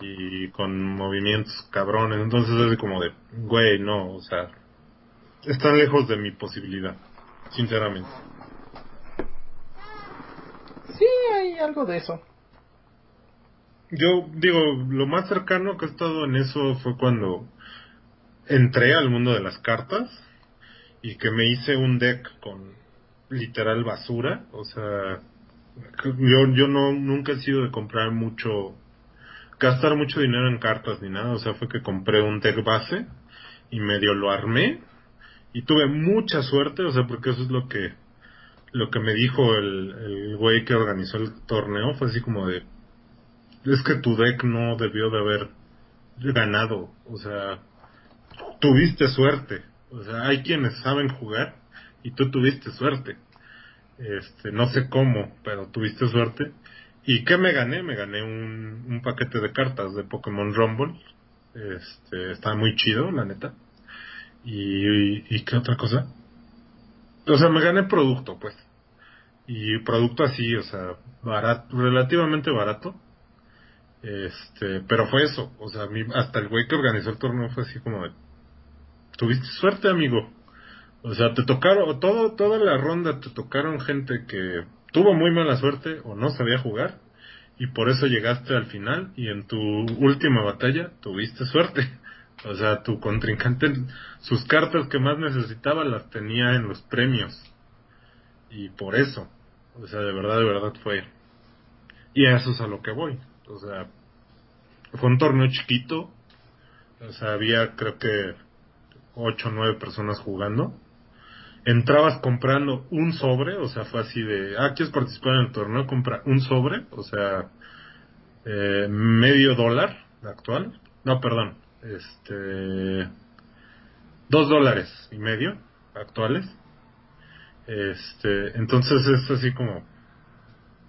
y con movimientos cabrones. Entonces es como de, güey, no, o sea, están lejos de mi posibilidad, sinceramente. Sí, hay algo de eso. Yo digo, lo más cercano que he estado en eso fue cuando entré al mundo de las cartas y que me hice un deck con literal basura, o sea, yo yo no nunca he sido de comprar mucho gastar mucho dinero en cartas ni nada, o sea, fue que compré un deck base y medio lo armé. Y tuve mucha suerte, o sea, porque eso es lo que lo que me dijo el, el güey que organizó el torneo, fue así como de es que tu deck no debió de haber ganado, o sea, tuviste suerte, o sea, hay quienes saben jugar y tú tuviste suerte. Este, no sé cómo, pero tuviste suerte. ¿Y qué me gané? Me gané un, un paquete de cartas de Pokémon Rumble. Este, está muy chido, la neta. Y, y, ¿y qué otra cosa? O sea, me gané producto, pues. Y producto así, o sea, barato, relativamente barato. Este, pero fue eso. O sea, mí, hasta el güey que organizó el torneo fue así como de, tuviste suerte, amigo. O sea, te tocaron, todo, toda la ronda te tocaron gente que tuvo muy mala suerte o no sabía jugar y por eso llegaste al final y en tu última batalla tuviste suerte. O sea, tu contrincante, sus cartas que más necesitaba las tenía en los premios. Y por eso, o sea, de verdad, de verdad fue. Y a eso es a lo que voy. O sea, fue un torneo chiquito. O sea, había creo que ocho o nueve personas jugando entrabas comprando un sobre, o sea, fue así de, ah, ¿quieres participar en el torneo? Compra un sobre, o sea, eh, medio dólar actual. No, perdón, este, dos dólares y medio actuales. Este, entonces es así como,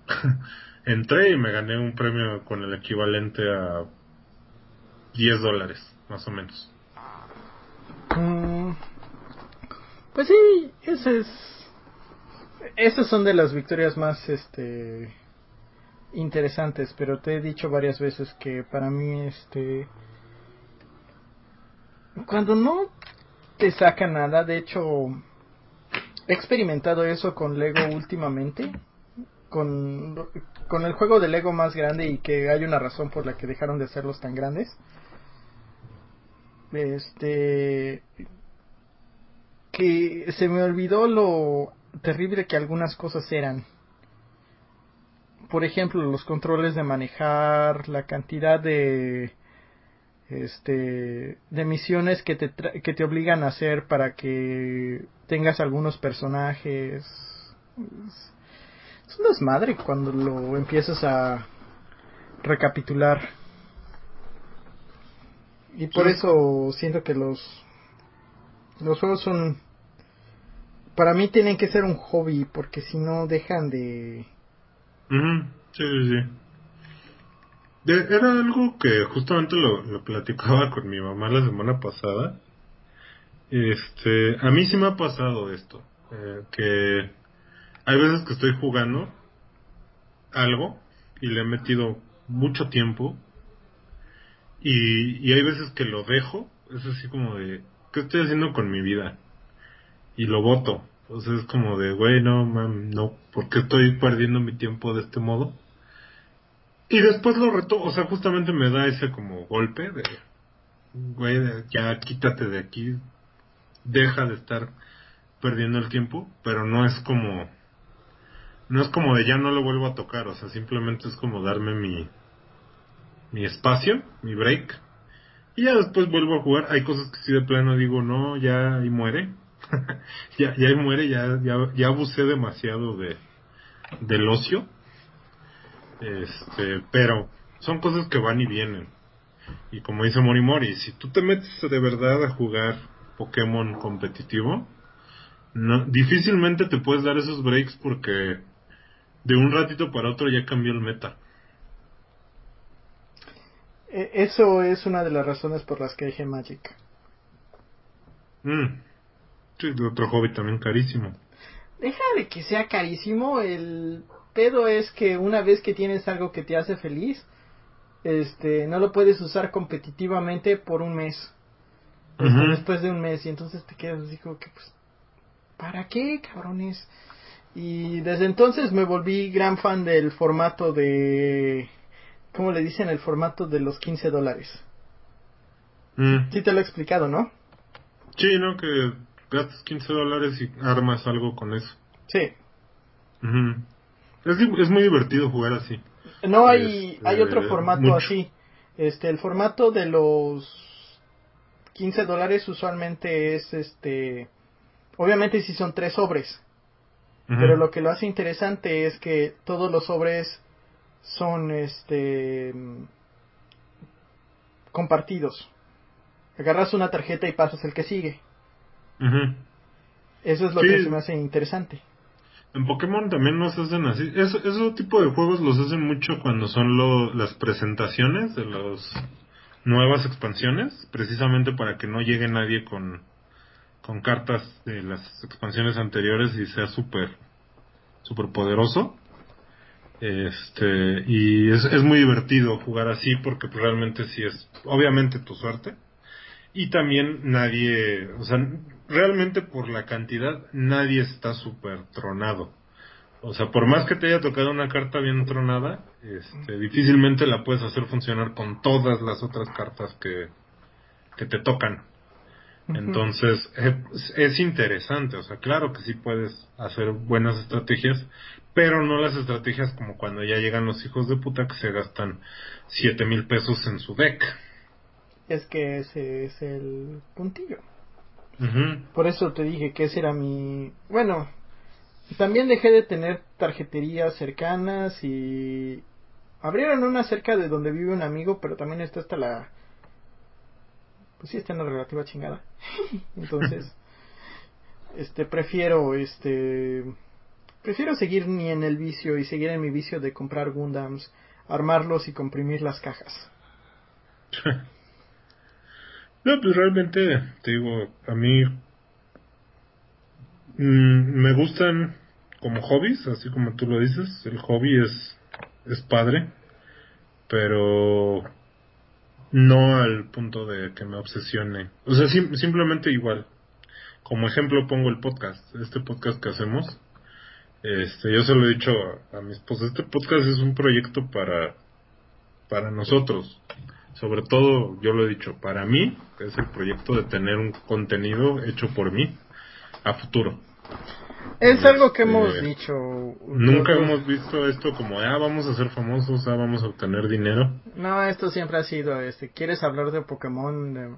entré y me gané un premio con el equivalente a 10 dólares, más o menos. Mm, pues sí, ese es. Esas son de las victorias más este interesantes, pero te he dicho varias veces que para mí este cuando no te saca nada, de hecho he experimentado eso con Lego últimamente, con, con el juego de Lego más grande y que hay una razón por la que dejaron de hacerlos tan grandes. Este que se me olvidó lo terrible que algunas cosas eran. Por ejemplo, los controles de manejar, la cantidad de este de misiones que te que te obligan a hacer para que tengas algunos personajes. Es un desmadre cuando lo empiezas a recapitular. Y por eso siento que los los juegos son para mí tienen que ser un hobby porque si no dejan de sí sí sí era algo que justamente lo, lo, platicaba con mi mamá la semana pasada este a mí sí me ha pasado esto eh, que hay veces que estoy jugando algo y le he metido mucho tiempo y, y hay veces que lo dejo es así como de ¿qué estoy haciendo con mi vida? y lo voto. Entonces es como de, güey, no, mam, no, ¿por qué estoy perdiendo mi tiempo de este modo? Y después lo reto, o sea, justamente me da ese como golpe de, güey, ya quítate de aquí, deja de estar perdiendo el tiempo, pero no es como, no es como de ya no lo vuelvo a tocar, o sea, simplemente es como darme mi, mi espacio, mi break, y ya después vuelvo a jugar. Hay cosas que sí de plano digo, no, ya ahí muere, ya, ya muere, ya, ya, ya abusé demasiado de, del ocio. Este, pero son cosas que van y vienen. Y como dice Morimori, si tú te metes de verdad a jugar Pokémon competitivo, no, difícilmente te puedes dar esos breaks porque de un ratito para otro ya cambió el meta. E, eso es una de las razones por las que dejé Magic. Mm. Sí, de otro hobby también carísimo. Deja de que sea carísimo, el pedo es que una vez que tienes algo que te hace feliz, este, no lo puedes usar competitivamente por un mes. Este, después de un mes, y entonces te quedas así como que, pues, ¿para qué, cabrones? Y desde entonces me volví gran fan del formato de, ¿cómo le dicen? El formato de los 15 dólares. Mm. Sí te lo he explicado, ¿no? Sí, ¿no? Que gastas 15 dólares y armas algo con eso. Sí. Es, es, muy divertido jugar así. No hay, hay otro formato así. Este, el formato de los 15 dólares usualmente es este, obviamente si son tres sobres. Pero lo que lo hace interesante es que todos los sobres son este compartidos. Agarras una tarjeta y pasas el que sigue. Eso es lo que se me hace interesante. En Pokémon también nos hacen así. Eso, ese tipo de juegos los hacen mucho cuando son lo, las presentaciones de las nuevas expansiones, precisamente para que no llegue nadie con, con cartas de las expansiones anteriores y sea súper super poderoso. Este, y es, es muy divertido jugar así porque realmente sí es, obviamente tu suerte. Y también nadie, o sea, realmente por la cantidad nadie está súper tronado. O sea, por más que te haya tocado una carta bien tronada, este, difícilmente la puedes hacer funcionar con todas las otras cartas que, que te tocan. Entonces, es, es, interesante, o sea, claro que sí puedes hacer buenas estrategias, pero no las estrategias como cuando ya llegan los hijos de puta que se gastan siete mil pesos en su deck. Es que ese es el puntillo. Por eso te dije que ese era mi... Bueno, también dejé de tener tarjeterías cercanas y... Abrieron una cerca de donde vive un amigo, pero también está hasta la... pues sí está en la relativa chingada. Entonces, este, prefiero, este, prefiero seguir ni en el vicio y seguir en mi vicio de comprar Gundams, armarlos y comprimir las cajas. no, pues realmente, te digo, a mí mm, me gustan como hobbies, así como tú lo dices, el hobby es, es padre, pero no al punto de que me obsesione. O sea, simplemente igual. Como ejemplo pongo el podcast, este podcast que hacemos. Este, yo se lo he dicho a, a mi esposa, este podcast es un proyecto para para nosotros. Sobre todo, yo lo he dicho, para mí es el proyecto de tener un contenido hecho por mí a futuro. Es algo que hemos este, dicho. Nunca hemos visto esto como, ah, vamos a ser famosos, ah, vamos a obtener dinero. No, esto siempre ha sido, este, ¿quieres hablar de Pokémon?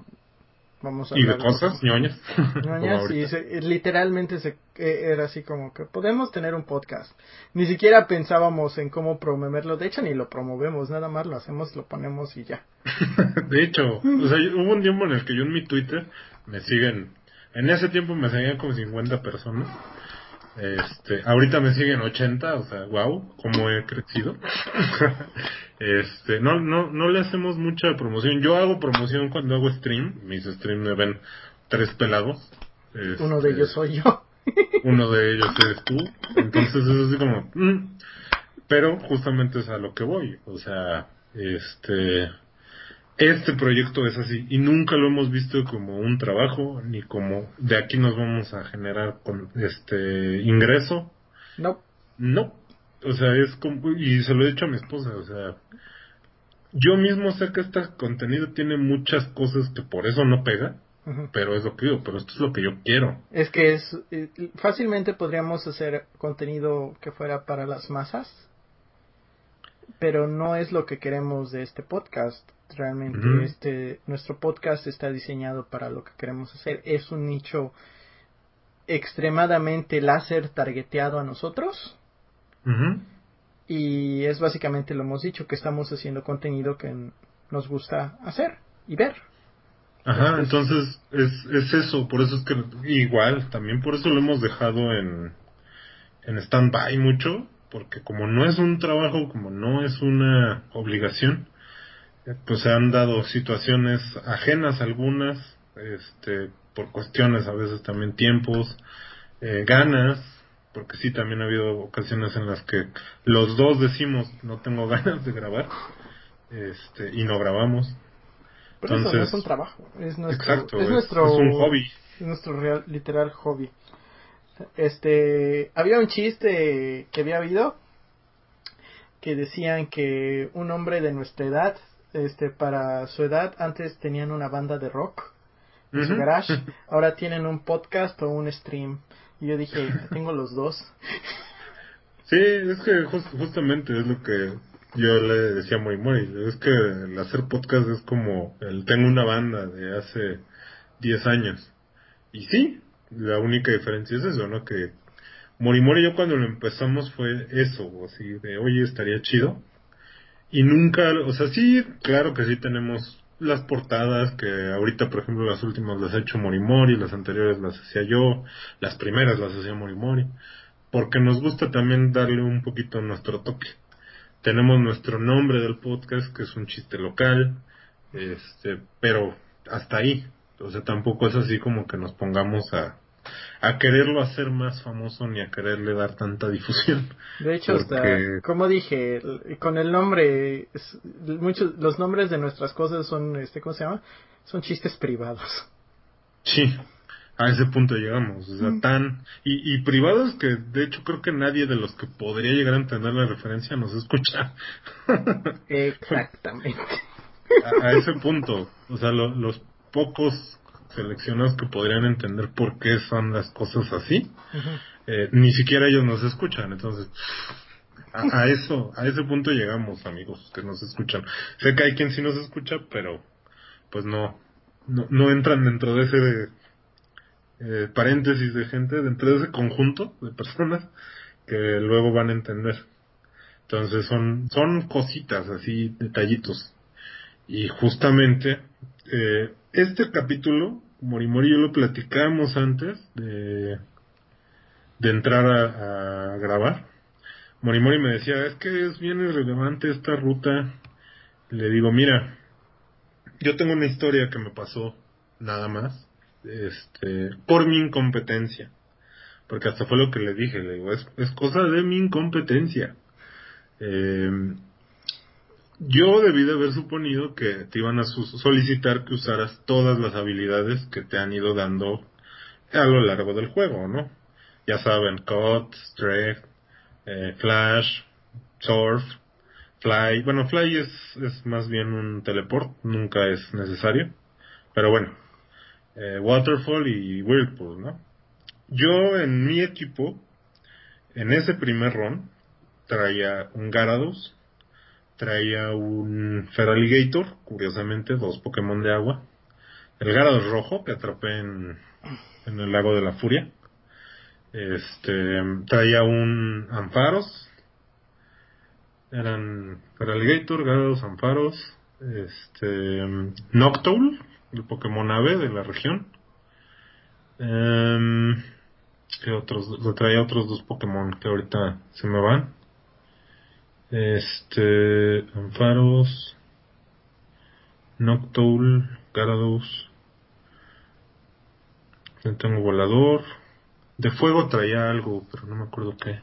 Vamos a y de cosas, ñoñas. ñoñas y literalmente se, e, era así como que podemos tener un podcast. Ni siquiera pensábamos en cómo promoverlo, de hecho ni lo promovemos, nada más lo hacemos, lo ponemos y ya. de hecho, o sea, hubo un tiempo en el que yo en mi Twitter me siguen, en ese tiempo me seguían como 50 personas este, ahorita me siguen 80, o sea, wow, cómo he crecido. este, no, no, no le hacemos mucha promoción. Yo hago promoción cuando hago stream. Mis streams me ven tres pelados. uno de ellos soy yo. uno de ellos eres tú. Entonces es así como, mm". pero justamente es a lo que voy. O sea, este, este proyecto es así y nunca lo hemos visto como un trabajo ni como de aquí nos vamos a generar con este ingreso. No. No. O sea, es como y se lo he dicho a mi esposa, o sea, yo mismo sé que este contenido tiene muchas cosas que por eso no pega, pero es lo que digo, pero esto es lo que yo quiero. Es que es eh, fácilmente podríamos hacer contenido que fuera para las masas, pero no es lo que queremos de este podcast realmente este nuestro podcast está diseñado para lo que queremos hacer. Es un nicho extremadamente láser targeteado a nosotros. Y es básicamente lo hemos dicho que estamos haciendo contenido que nos gusta hacer y ver. Ajá, entonces es, es eso, por eso es que igual, también por eso lo hemos dejado en, en stand-by mucho, porque como no es un trabajo, como no es una obligación, pues se han dado situaciones ajenas algunas, este, por cuestiones a veces también tiempos, eh, ganas, porque sí también ha habido ocasiones en las que los dos decimos no tengo ganas de grabar, este, y no grabamos. Pero eso no es un trabajo, es nuestro, exacto, es, nuestro, un hobby. Es nuestro real, literal hobby. Este, había un chiste que había habido que decían que un hombre de nuestra edad este, para su edad, antes tenían una banda de rock en su garage, ahora tienen un podcast o un stream. Y yo dije, tengo los dos. Sí, es que justamente es lo que yo le decía a Mori Mori, es que el hacer podcast es como el tengo una banda de hace 10 años. Y sí, la única diferencia es eso, ¿no? Que Mori Mori yo cuando lo empezamos fue eso, así de, oye, estaría chido y nunca, o sea, sí, claro que sí tenemos las portadas que ahorita, por ejemplo, las últimas las ha hecho Morimori, las anteriores las hacía yo, las primeras las hacía Morimori, porque nos gusta también darle un poquito nuestro toque. Tenemos nuestro nombre del podcast, que es un chiste local, este, pero hasta ahí. O sea, tampoco es así como que nos pongamos a, a quererlo hacer más famoso ni a quererle dar tanta difusión. De hecho, como dije, con el nombre, muchos, los nombres de nuestras cosas son, este, ¿cómo se llama? Son chistes privados. Sí, a ese punto llegamos, o sea, mm. tan, y, y privados que de hecho creo que nadie de los que podría llegar a entender la referencia nos escucha. Exactamente. a, ese punto, o sea, los pocos seleccionados que podrían entender por qué son las cosas así, eh, ni siquiera ellos nos escuchan. Entonces, a, eso, a ese punto llegamos, amigos, que nos escuchan. Sé que hay quien sí nos escucha, pero pues no, no, entran dentro de ese eh, paréntesis de gente, dentro de ese conjunto de personas que luego van a entender. Entonces son, son cositas así, detallitos. Y justamente eh, este capítulo, Morimori y yo lo platicamos antes de, de entrar a, grabar. Morimori me decía, es que es bien irrelevante esta ruta. Le digo, mira, yo tengo una historia que me pasó nada más, este, por mi incompetencia. Porque hasta fue lo que le dije, le digo, es, es cosa de mi incompetencia. Eh, yo debí de haber suponido que te iban a solicitar que usaras todas las habilidades que te han ido dando a lo largo del juego, ¿no? Ya saben, Cut, Strike, eh, Flash, Surf, Fly. Bueno, Fly es, es más bien un teleport, nunca es necesario. Pero bueno, eh, Waterfall y Whirlpool, ¿no? Yo en mi equipo, en ese primer run, traía un Garados, traía un Feraligator, curiosamente, dos Pokémon de agua, el Garados rojo que atrapé en, en el lago de la furia, este, traía un Ampharos, eran Feraligator, Garados, Ampharos, este, Noctowl, el Pokémon ave de la región, eh, que otros, traía otros dos Pokémon que ahorita se me van. Este, Ampharos, Noctowl, Garados. Tengo volador. De fuego traía algo, pero no me acuerdo qué.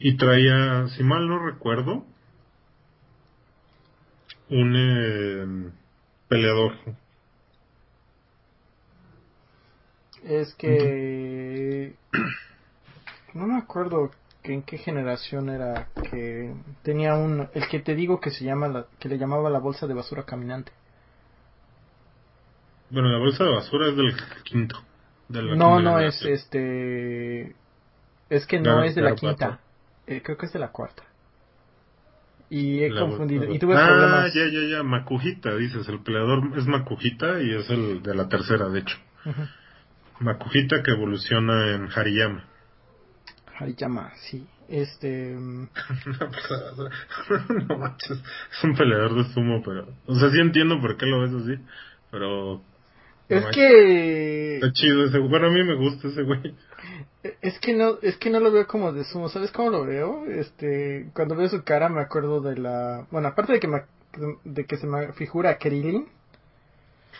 Y traía, si mal no recuerdo, un eh, peleador Es que no me acuerdo que en qué generación era que tenía un el que te digo que se llama la, que le llamaba la bolsa de basura caminante. Bueno, la bolsa de basura es del quinto. no, no es este es que no es de la quinta. Eh, creo que es de la cuarta. Y he confundido. Y tuve ah, ya, ya, ya. Makujita, dices. El peleador es Makujita y es el de la tercera, de hecho. Makujita que evoluciona en Hariyama. Hariyama, sí. Este. Mm, no manches. Es un peleador de sumo, pero. O sea, sí entiendo por qué lo ves así. Pero. es que. Está chido ese Bueno, a mí me gusta ese güey. Es que no, es que no lo veo como de sumo, ¿sabes cómo lo veo? Este, cuando veo su cara me acuerdo de la, bueno, aparte de que me, de que se me figura Krillin.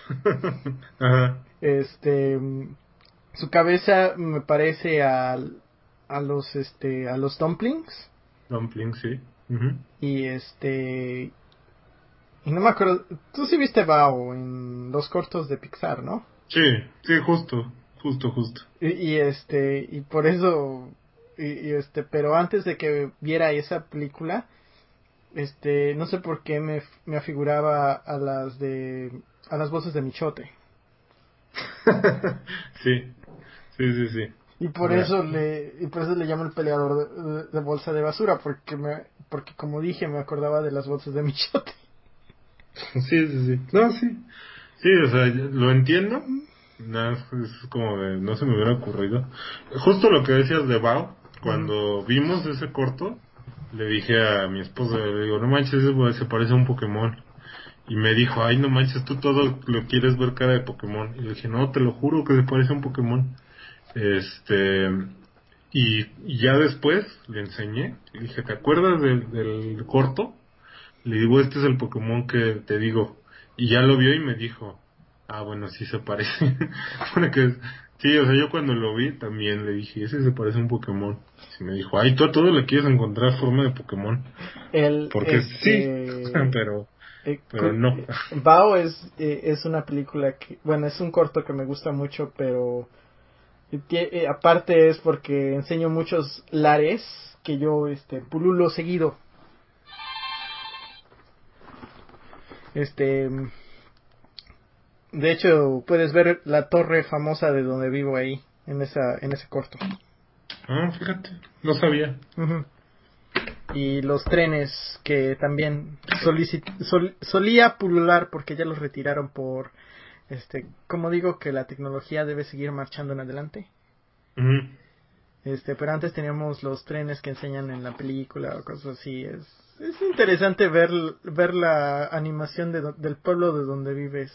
Ajá. Este, su cabeza me parece a, a los este a los dumplings. Dumplings sí. Y este y no me acuerdo tú sí viste Bao en los cortos de Pixar no sí sí justo justo justo. Y, este y por eso y, este pero antes de que viera esa película este no sé por qué me, me afiguraba a las de a las voces de Michote. Sí Sí, sí, sí. Y por eso le y por eso le llamo el peleador de, bolsa de basura porque me porque como dije me acordaba de las bolsas de Michote. Sí, sí, sí. No, sí. Sí, o sea, lo entiendo. Nada, es como de no se me hubiera ocurrido. Justo lo que decías de Bao, cuando vimos ese corto, le dije a mi esposa, le digo, no manches, ese se parece a un Pokémon. Y me dijo, ay, no manches, tú todo lo quieres ver cara de Pokémon. Y le dije, no, te lo juro que se parece a un Pokémon. Este, y, ya después le enseñé, le dije, ¿te acuerdas del, corto? Le digo, este es el Pokémon que te digo. Y ya lo vio y me dijo, ah, bueno, sí se parece. Porque, sí, o sea, yo cuando lo vi también le dije, ese se parece a un Pokémon. Y me dijo, ay, tú a todo le quieres encontrar forma de Pokémon. El, Porque sí, pero... Eh, pero no. Bao es, eh, es una película que, bueno, es un corto que me gusta mucho, pero eh, aparte es porque enseño muchos lares que yo este pululo seguido. Este de hecho puedes ver la torre famosa de donde vivo ahí en esa en ese corto. Ah, fíjate, no sabía. Y los trenes que también solía pulular porque ya los retiraron por este, como digo que la tecnología debe seguir marchando en adelante. Este, pero antes teníamos los trenes que enseñan en la película o cosas así. Es, es interesante ver, ver la animación de, del pueblo de donde vives.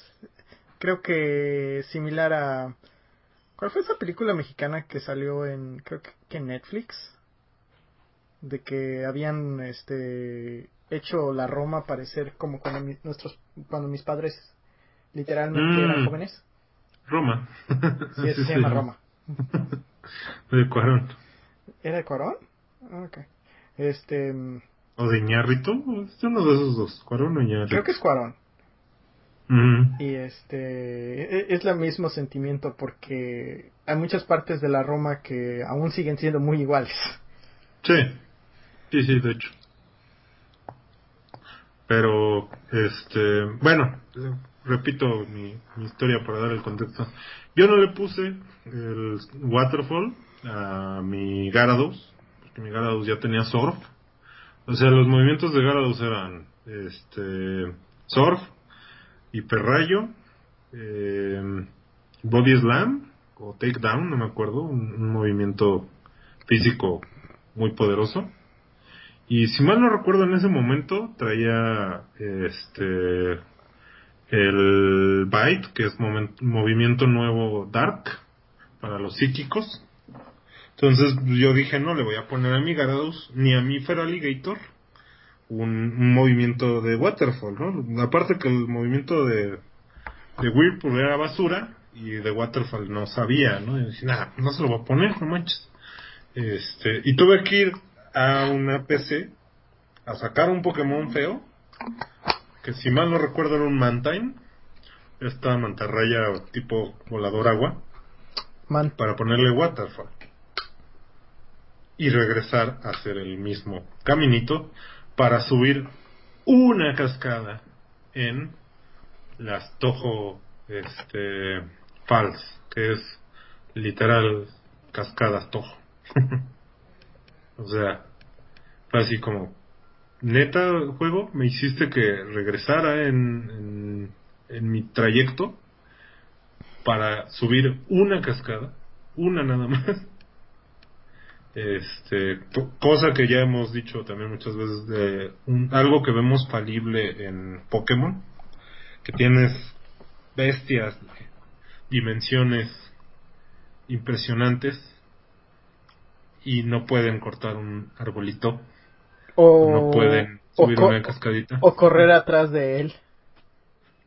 Creo que similar a... ¿Cuál fue esa película mexicana que salió en, creo que en Netflix? De que habían, este, hecho la Roma parecer como cuando nuestros, cuando mis padres literalmente eran Mm. jóvenes. Roma. Sí, eso se llama Roma. De Cuarón. ¿Era de Cuarón? Ah, Ok. Este, mm, O de Iñárritu. Es uno de esos dos. Cuarón o Iñárritu. creo que es Cuarón. Ujú. Y este, e- es el mismo sentimiento porque hay muchas partes de la Roma que aún siguen siendo muy iguales. Sí. Sí, sí, de hecho. Pero, este, bueno, repito mi, historia para dar el contexto. Yo no le puse el waterfall a mi Gyarados, porque mi Gyarados ya tenía surf. O sea, los movimientos de Gyarados eran, este, surf, hiperrayo, eh, body slam, o takedown, no me acuerdo, un movimiento físico muy poderoso. Y si mal no recuerdo en ese momento traía este el Bite, que es movimiento nuevo Dark para los psíquicos. Entonces yo dije, no le voy a poner a mi Gyarados ni a mi Feraligator un, un movimiento de Waterfall, ¿no? Aparte que el movimiento de, de Whirlpool era basura y de Waterfall no sabía, ¿no? Y dije, nah, no se lo voy a poner, no manches. Este, y tuve que ir a una PC a sacar un Pokémon feo, que si mal no recuerdo era un Mantine, esta mantarraya tipo volador agua, Man, para ponerle Waterfall. Y regresar a hacer el mismo caminito para subir una cascada en las Tojo este, Falls, que es literal cascadas Tojo. o sea, fue así como, neta juego, me hiciste que regresara en, en, mi trayecto para subir una cascada, una nada más. Este, co- cosa que ya hemos dicho también muchas veces de un- algo que vemos falible en Pokémon, que tienes bestias, dimensiones impresionantes y no pueden cortar un arbolito, o, no pueden o subir una cascadita. o correr atrás de él.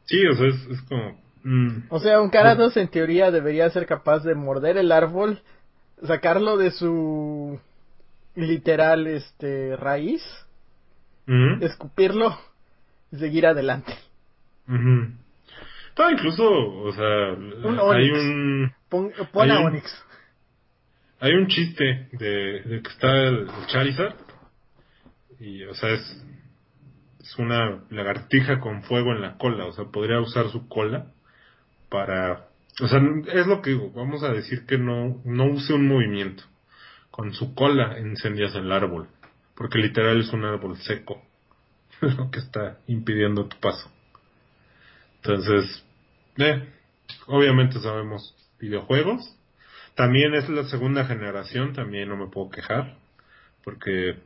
Sí, o sea, es, es como... mm, O sea, un Gyarados en teoría debería ser capaz de morder el árbol, sacarlo de su literal este raíz, escupirlo y seguir adelante. No, incluso, o sea, Un hay un Pon, pon Hay a un- Onix. hay un chiste de, de que está el Charizard y, o sea, es es una lagartija con fuego en la cola, o sea, podría usar su cola para, o sea, es lo que digo, vamos a decir que no no use un movimiento. Con su cola incendias el árbol, porque literal es un árbol seco lo que está impidiendo tu paso. Entonces, eh, obviamente sabemos videojuegos. También es la segunda generación, también no me puedo quejar, porque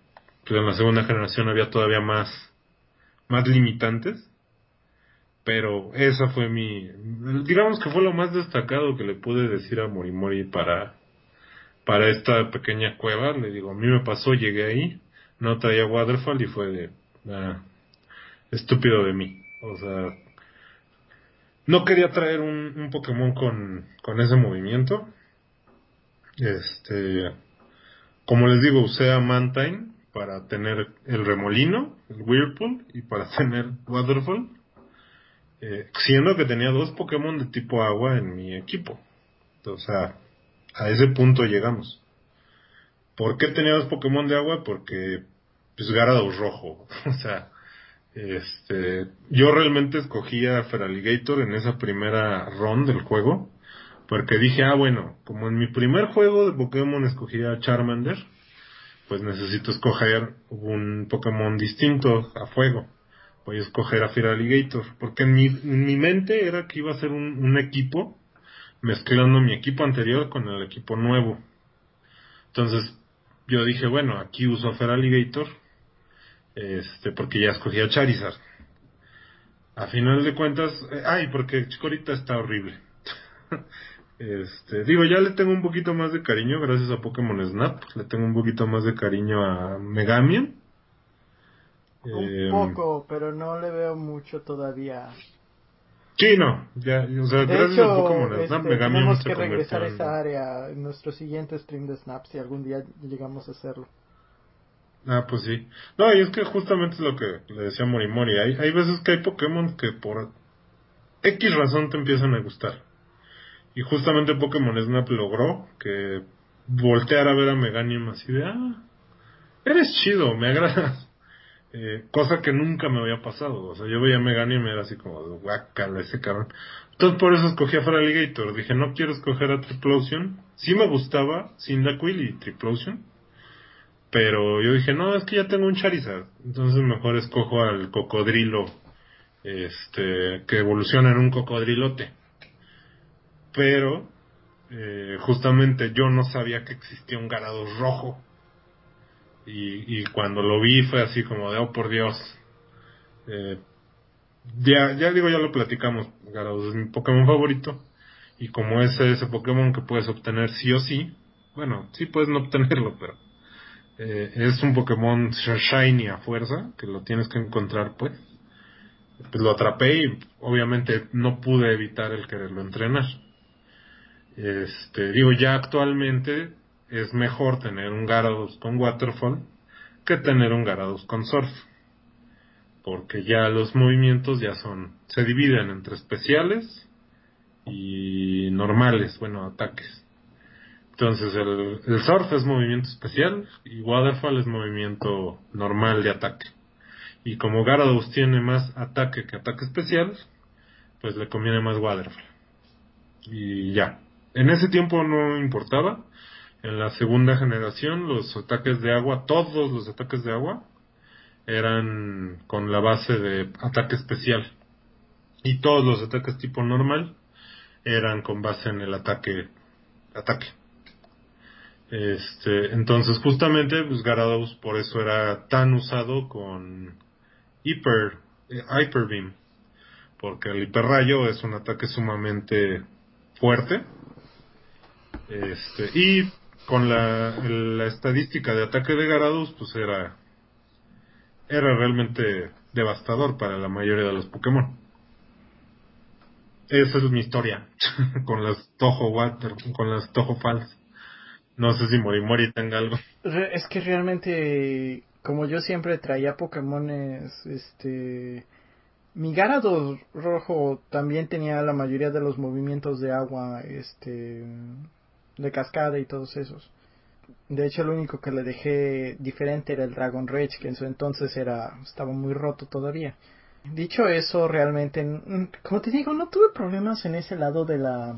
en la segunda generación había todavía más, más limitantes. Pero esa fue mi, digamos que fue lo más destacado que le pude decir a Morimori para, para esta pequeña cueva. Le digo, a mí me pasó, llegué ahí, no traía Waterfall y fue de, ah, estúpido de mí. O sea, no quería traer un, un Pokémon con, con ese movimiento. Este, como les digo, usé a Mantine para tener el remolino, el Whirlpool, y para tener Waterfall. Eh, siendo que tenía dos Pokémon de tipo agua en mi equipo. O sea, a ese punto llegamos. ¿Por qué tenía dos Pokémon de agua? Porque, pues, Gyarados rojo. o sea, este, yo realmente escogí a Feraligator en esa primera run del juego. Porque dije, ah, bueno, como en mi primer juego de Pokémon escogí a Charmander, pues necesito escoger un Pokémon distinto a fuego. Voy a escoger a Feraligator. Porque en mi, en mi mente era que iba a ser un, equipo mezclando mi equipo anterior con el equipo nuevo. Entonces, yo dije, bueno, aquí uso Feraligator, este, porque ya escogí a Charizard. A final de cuentas, eh, ay, porque Chikorita está horrible. este, digo, ya le tengo un poquito más de cariño gracias a Pokémon Snap, le tengo un poquito más de cariño a Megamian. Un Em, poco, pero no le veo mucho todavía. Sí, no, ya, o sea, De gracias hecho, a Pokémon este, Snap, Megamian tenemos se que regresar a esa área en nuestro siguiente stream de Snap, si algún día llegamos a hacerlo. Ah, pues sí. No, y es que justamente es lo que le decía Morimori. Hay, hay veces que hay Pokémon que por X razón te empiezan a gustar. Y justamente Pokémon Snap logró que volteara a ver a Meganium así de, ah, eres chido, me agradas. Eh, cosa que nunca me había pasado. O sea, yo veía a Meganium y era así como, guácala ese cabrón. Entonces por eso escogí a Feraligator. Dije, no quiero escoger a Triplosion. Sí me gustaba Cyndaquil y Triplosion. Pero yo dije, no, es que ya tengo un Charizard. Entonces mejor escojo al cocodrilo. Este, que evoluciona en un cocodrilote. Pero, eh, justamente yo no sabía que existía un Garados rojo. Y, cuando lo vi fue así como de, oh por Dios. Eh, ya, ya digo, ya lo platicamos. Garados es mi Pokémon favorito. Y como es ese Pokémon que puedes obtener sí o sí. Bueno, sí puedes no obtenerlo, pero eh, es un Pokémon Shiny a fuerza, que lo tienes que encontrar, pues. Pues lo atrapé y obviamente no pude evitar el quererlo entrenar. Este, digo, ya actualmente es mejor tener un Gyarados con Waterfall que tener un Gyarados con Surf. Porque ya los movimientos ya son, se dividen entre especiales y normales, bueno, ataques. Entonces el, el Surf es movimiento especial y Waterfall es movimiento normal de ataque. Y como Gyarados tiene más ataque que ataque especial, pues le conviene más Waterfall. Y ya. En ese tiempo no importaba. En la segunda generación los ataques de agua, todos los ataques de agua, eran con la base de ataque especial. Y todos los ataques tipo normal eran con base en el ataque ataque. Este, entonces justamente pues Gyarados por eso era tan usado con Hyper eh, Hyper Beam, porque el hiperrayo es un ataque sumamente fuerte. Este, y con la, estadística de ataque de Gyarados pues era era realmente devastador para la mayoría de los Pokémon. Esa es mi historia con las Toho Water, con las Toho Falls. No sé si Morimori tenga algo. Es que realmente, como yo siempre traía Pokémones, este... Mi Gyarados rojo también tenía la mayoría de los movimientos de agua, este... De cascada y todos esos. De hecho, lo único que le dejé diferente era el Dragon Rage, que en su entonces era estaba muy roto todavía. Dicho eso, realmente, como te digo, no tuve problemas en ese lado de la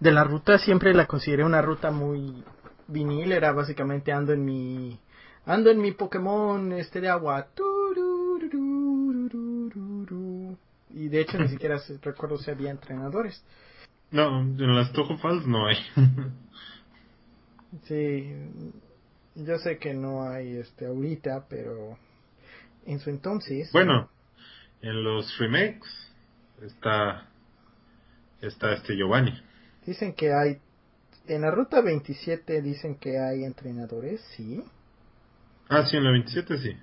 de la ruta. Siempre la consideré una ruta muy vinil. Era básicamente ando en mi ando en mi Pokémon este de agua. Y de hecho ni siquiera recuerdo si había entrenadores. No, en las Toho Falls no hay. Sí, yo sé que no hay este ahorita, pero en su entonces. bueno, en los remakes está está este Giovanni. Dicen que hay. En la ruta 27 dicen que hay entrenadores, sí. Ah, sí, en la 27 sí.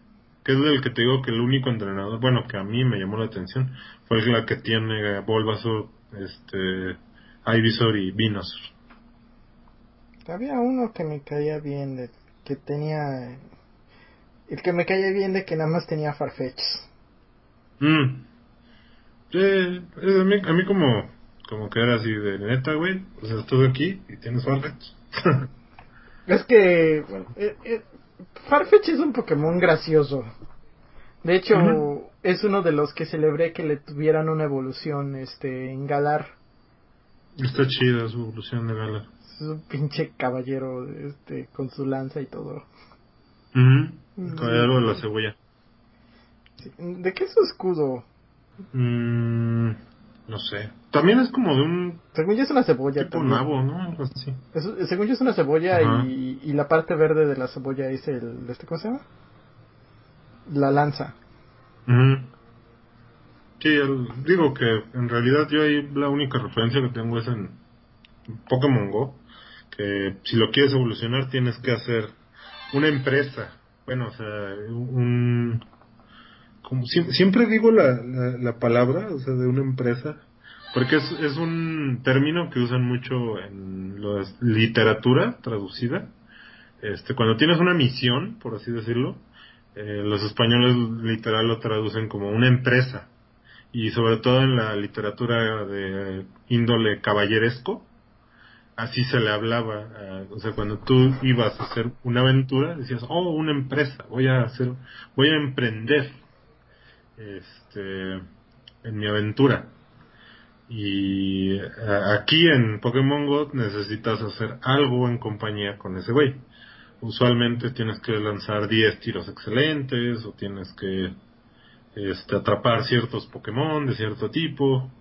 Que es el que te digo que el único entrenador, bueno, que a mí me llamó la atención, fue la que tiene Bulbasaur, este, Ivysaur y Venusaur. Había uno que me caía bien, de, que tenía... El que me caía bien de que nada más tenía Farfetch. Mm. Eh, eh, a, mí, a mí como, como que era así de neta, güey. O sea, estuve aquí y tienes Farfetch. Es que... bueno, eh, eh, Farfetch es un Pokémon gracioso. De hecho, es uno de los que celebré que le tuvieran una evolución este en Galar. Está chida su evolución de Gala. Es un pinche caballero este con su lanza y todo. Con algo de la cebolla. ¿De qué es su escudo? Mm, No sé. También es como de un Según yo es una cebolla tipo también. nabo, ¿no? Algo así. Es- según yo es una cebolla y, y la parte verde de la cebolla es el... ¿este ¿Cómo se llama? La lanza. Ujú. Sí, el- digo que en realidad yo ahí la única referencia que tengo es en Pokémon Go, que si lo quieres evolucionar tienes que hacer una empresa, bueno, o sea, un... Como, sie- siempre digo la, la, la palabra, o sea, de una empresa, porque es, es un término que usan mucho en la literatura traducida. Este, cuando tienes una misión, por así decirlo, eh, los españoles literal lo traducen como una empresa. Y sobre todo en la literatura de índole caballeresco, así se le hablaba. eh, o sea, cuando tú ibas a hacer una aventura, decías, oh, una empresa, voy a hacer, voy a emprender, este, en mi aventura. Y eh, aquí en Pokémon Go necesitas hacer algo en compañía con ese güey. Usualmente tienes que lanzar 10 tiros excelentes o tienes que este, atrapar ciertos Pokémon de cierto tipo,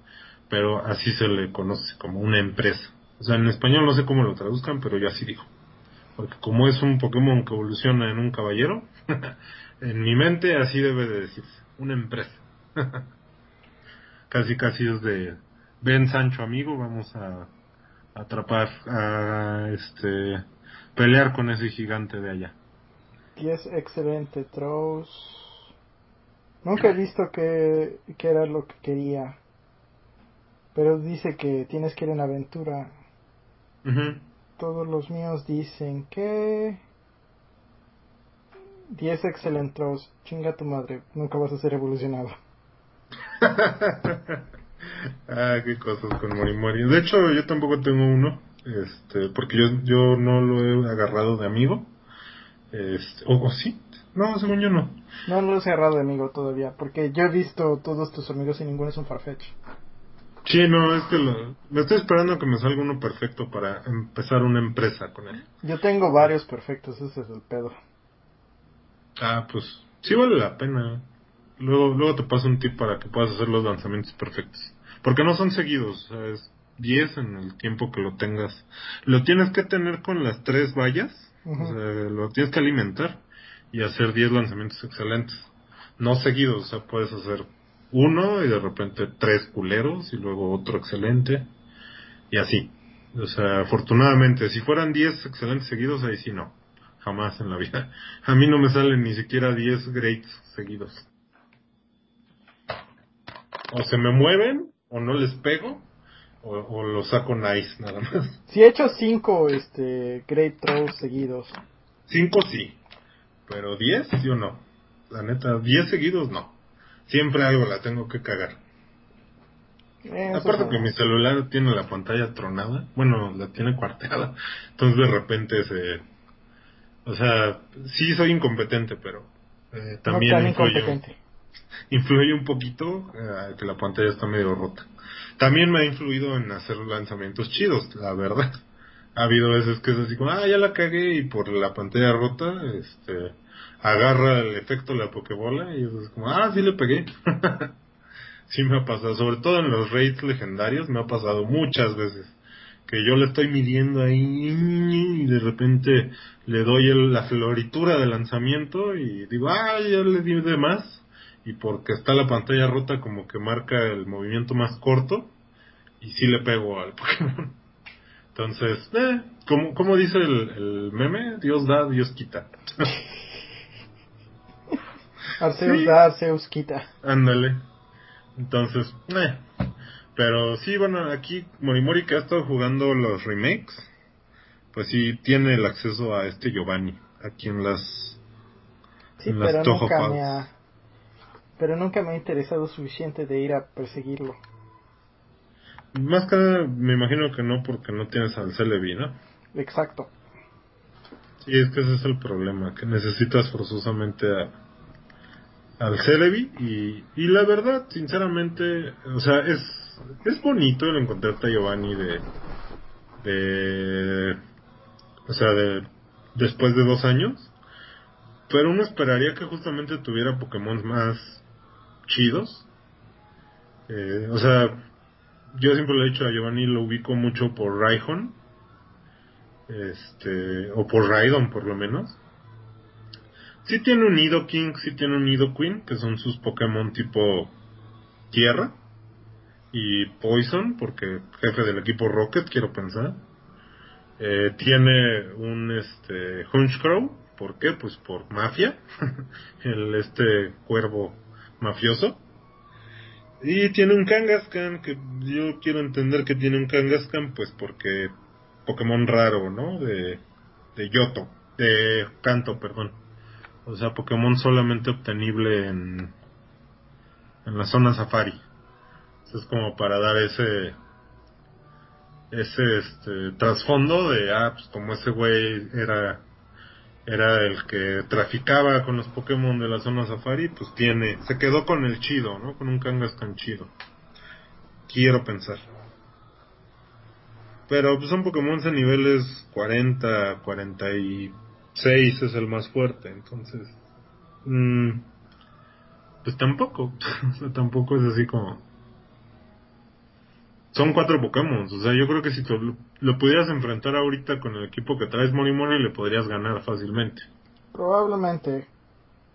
pero así se le conoce como una empresa. O sea, en español no sé cómo lo traduzcan, pero yo así digo. Porque como es un Pokémon que evoluciona en un caballero, en mi mente así debe de decirse, una empresa. casi casi es de, ven Sancho amigo, vamos a atrapar, a este, pelear con ese gigante de allá. 10 excelente throws. Nunca he visto que, que era lo que quería. Pero dice que tienes que ir en aventura. Todos los míos dicen que... 10 excelente throws. Chinga tu madre. Nunca vas a ser evolucionado. ah, qué cosas con Morimori. De hecho, yo tampoco tengo uno, este, porque yo, yo no lo he agarrado de amigo. Este, o, o sí, no, según yo no. No lo he cerrado de amigo todavía. Porque yo he visto todos tus amigos y ninguno es un Farfetch. Sí, no, es que lo, me estoy esperando que me salga uno perfecto para empezar una empresa con él. Yo tengo varios perfectos. Ese es el pedo. Ah, pues sí vale la pena. Luego, luego te paso un tip para que puedas hacer los lanzamientos perfectos. Porque no son seguidos, o sea, es 10 en el tiempo que lo tengas. Lo tienes que tener con las tres vallas, o sea, lo tienes que alimentar y hacer 10 lanzamientos excelentes. No seguidos, o sea, puedes hacer uno y de repente tres culeros y luego otro excelente y así. O sea, afortunadamente, si fueran 10 excelentes seguidos, ahí sí no. Jamás en la vida. A mí no me salen ni siquiera 10 greats seguidos. O se me mueven, o no les pego, o, o los saco nice nada más. Si he hecho 5 este, Great Throws seguidos. 5 sí, pero 10 sí o no. La neta, 10 seguidos no. Siempre algo la tengo que cagar. Eh, Aparte que mi celular tiene la pantalla tronada, bueno, la tiene cuarteada, entonces de repente se... O sea, sí soy incompetente, pero eh, también no influye, influye un poquito eh, que la pantalla está medio rota. También me ha influido en hacer lanzamientos chidos, la verdad. Ha habido veces que es así como, ah, ya la cagué y por la pantalla rota, este, agarra el efecto de la pokebola y es como, ah, sí le pegué. sí me ha pasado, sobre todo en los raids legendarios, me ha pasado muchas veces que yo le estoy midiendo ahí y de repente le doy el- la floritura de lanzamiento y digo, ah, ya le di de más y porque está la pantalla rota como que marca el movimiento más corto y sí le pego al Pokémon. Entonces, eh, como, como dice el, el meme, Dios da, Dios quita. Arceus Sí. da, Arceus quita. Ándale. Entonces, eh. Pero sí, bueno, aquí Morimori que ha estado jugando los remakes, pues sí tiene el acceso a este Giovanni, aquí en las... Sí, En pero nunca me ha... Pero nunca me ha interesado suficiente de ir a perseguirlo. Más que nada, me imagino que no porque no tienes al Celebi, ¿no? Exacto. Sí, es que ese es el problema, que necesitas forzosamente a, al Celebi y, y la verdad, sinceramente, o sea, es, es bonito el encontrarte a Giovanni de, de, o sea, de, después de dos años, pero uno esperaría que justamente tuviera Pokémon más chidos, eh, o sea, yo siempre le he dicho a Giovanni, lo ubico mucho por Raihon, este, o por Raidon por lo menos. Sí tiene un Nido King, sí tiene un Nido Queen, que son sus Pokémon tipo Tierra. Y Poison, porque jefe del equipo Rocket, quiero pensar. Eh, tiene un este Hunchcrow, ¿por qué? Pues por mafia, el este cuervo mafioso. Y tiene un Kangaskhan, que yo quiero entender que tiene un Kangaskhan, pues porque Pokémon raro, ¿no? De, de Yoto, de Kanto, perdón. O sea, Pokémon solamente obtenible en, en la zona Safari. es como para dar ese ese este trasfondo de ah pues como ese güey era era el que traficaba con los Pokémon de la zona Safari, pues tiene, se quedó con el chido, ¿no? Con un Kangaskhan chido. Quiero pensar. Pero pues son Pokémon de niveles 40, 46 es el más fuerte, entonces... Mmm, pues tampoco, tampoco es así como... Son cuatro Pokémon, o sea, yo creo que si lo, lo, pudieras enfrentar ahorita con el equipo que traes Moni le podrías ganar fácilmente. Probablemente.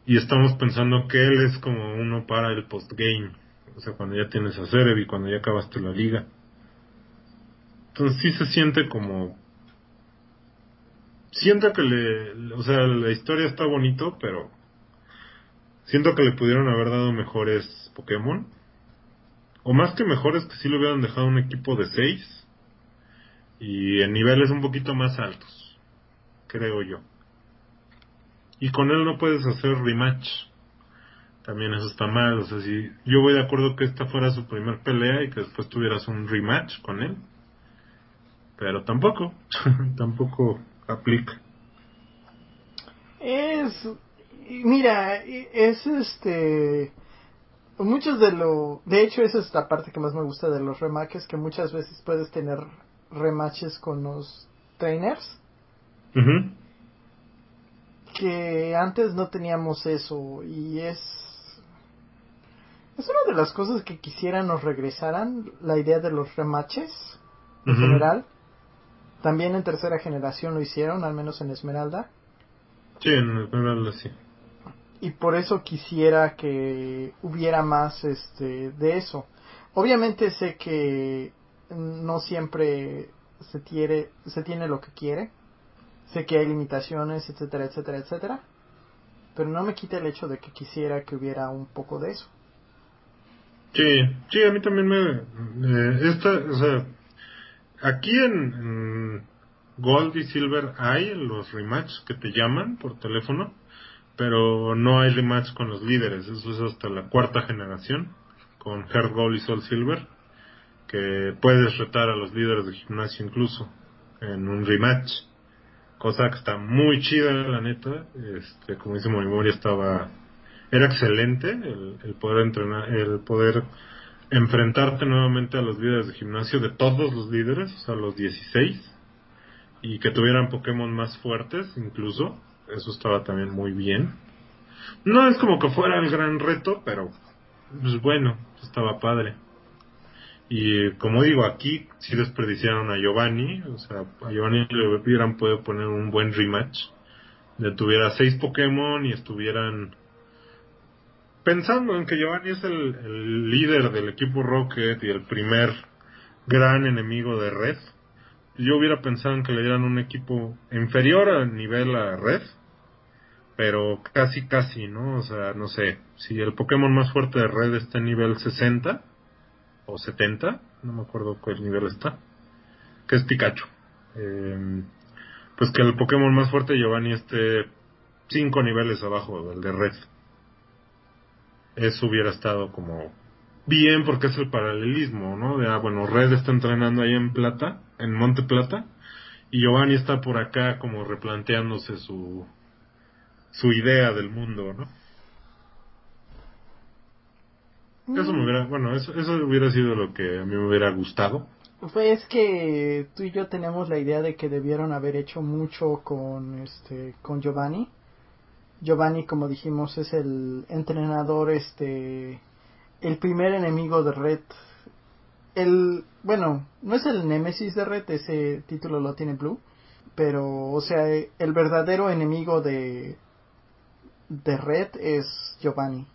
Y estamos pensando que él es como uno para el postgame, o sea, cuando ya tienes a Cerebi, cuando ya acabaste la liga. Entonces sí se siente como... Siento que le... O sea, la historia está bonito, pero... Siento que le pudieron haber dado mejores Pokémon. O más que mejores, que sí le hubieran dejado un equipo de 6. Y en niveles un poquito más altos. Creo yo. Y con él no puedes hacer rematch. También eso está mal. O sea, si yo voy de acuerdo que esta fuera su primer pelea y que después tuvieras un rematch con él pero tampoco, tampoco aplica. Es, mira, es este, muchos de lo, de hecho esa es la parte que más me gusta de los rematches, que muchas veces puedes tener rematches con los trainers. Que antes no teníamos eso y es es una de las cosas que quisiera nos regresaran la idea de los rematches en general también en tercera generación lo hicieron, al menos en Esmeralda. Sí, en Esmeralda sí. Y por eso quisiera que hubiera más este de eso. Obviamente sé que no siempre se tiene, se tiene lo que quiere. Sé que hay limitaciones, etcétera, etcétera, etcétera. Pero no me quita el hecho de que quisiera que hubiera un poco de eso. Sí, sí, a mí también me... esta, o sea, Aquí en, Gold y Silver hay los rematch que te llaman por teléfono, pero no hay rematch con los líderes. Eso es hasta la cuarta generación, con Heart Gold y Soul Silver, que puedes retar a los líderes de gimnasio incluso en un rematch. Cosa que está muy chida, la neta. Este, como dice Morimori, estaba. Era excelente el, el poder entrenar, el poder enfrentarte nuevamente a los líderes de gimnasio, de todos los líderes, o sea, los 16, y que tuvieran Pokémon más fuertes incluso, eso estaba también muy bien. No es como que fuera el gran reto, pero pues bueno, estaba padre. Y como digo, aquí sí desperdiciaron a Giovanni, o sea, a Giovanni le hubieran podido poner un buen rematch, de tuviera seis Pokémon y estuvieran pensando en que Giovanni es el, líder del equipo Rocket y el primer gran enemigo de Red, yo hubiera pensado en que le dieran un equipo inferior al nivel a Red, pero casi casi, ¿no? O sea, no sé, si el Pokémon más fuerte de Red está en nivel 60 o 70, no me acuerdo cuál nivel está, que es Pikachu. Em, pues que el Pokémon más fuerte Giovanni esté 5 niveles abajo del de Red eso hubiera estado como bien porque es el paralelismo, ¿no? De, ah, bueno, Red está entrenando ahí en Plata, en Monte Plata, y Giovanni está por acá como replanteándose su, su idea del mundo, ¿no? Eso me hubiera, bueno, eso, eso hubiera sido lo que a mí me hubiera gustado. Pues es que tú y yo tenemos la idea de que debieron haber hecho mucho con este con Giovanni Giovanni, como dijimos, es el entrenador, este, el primer enemigo de Red. el, bueno, no es el Némesis de Red, ese título lo tiene Blue, pero, o sea, el verdadero enemigo de, de Red es Giovanni.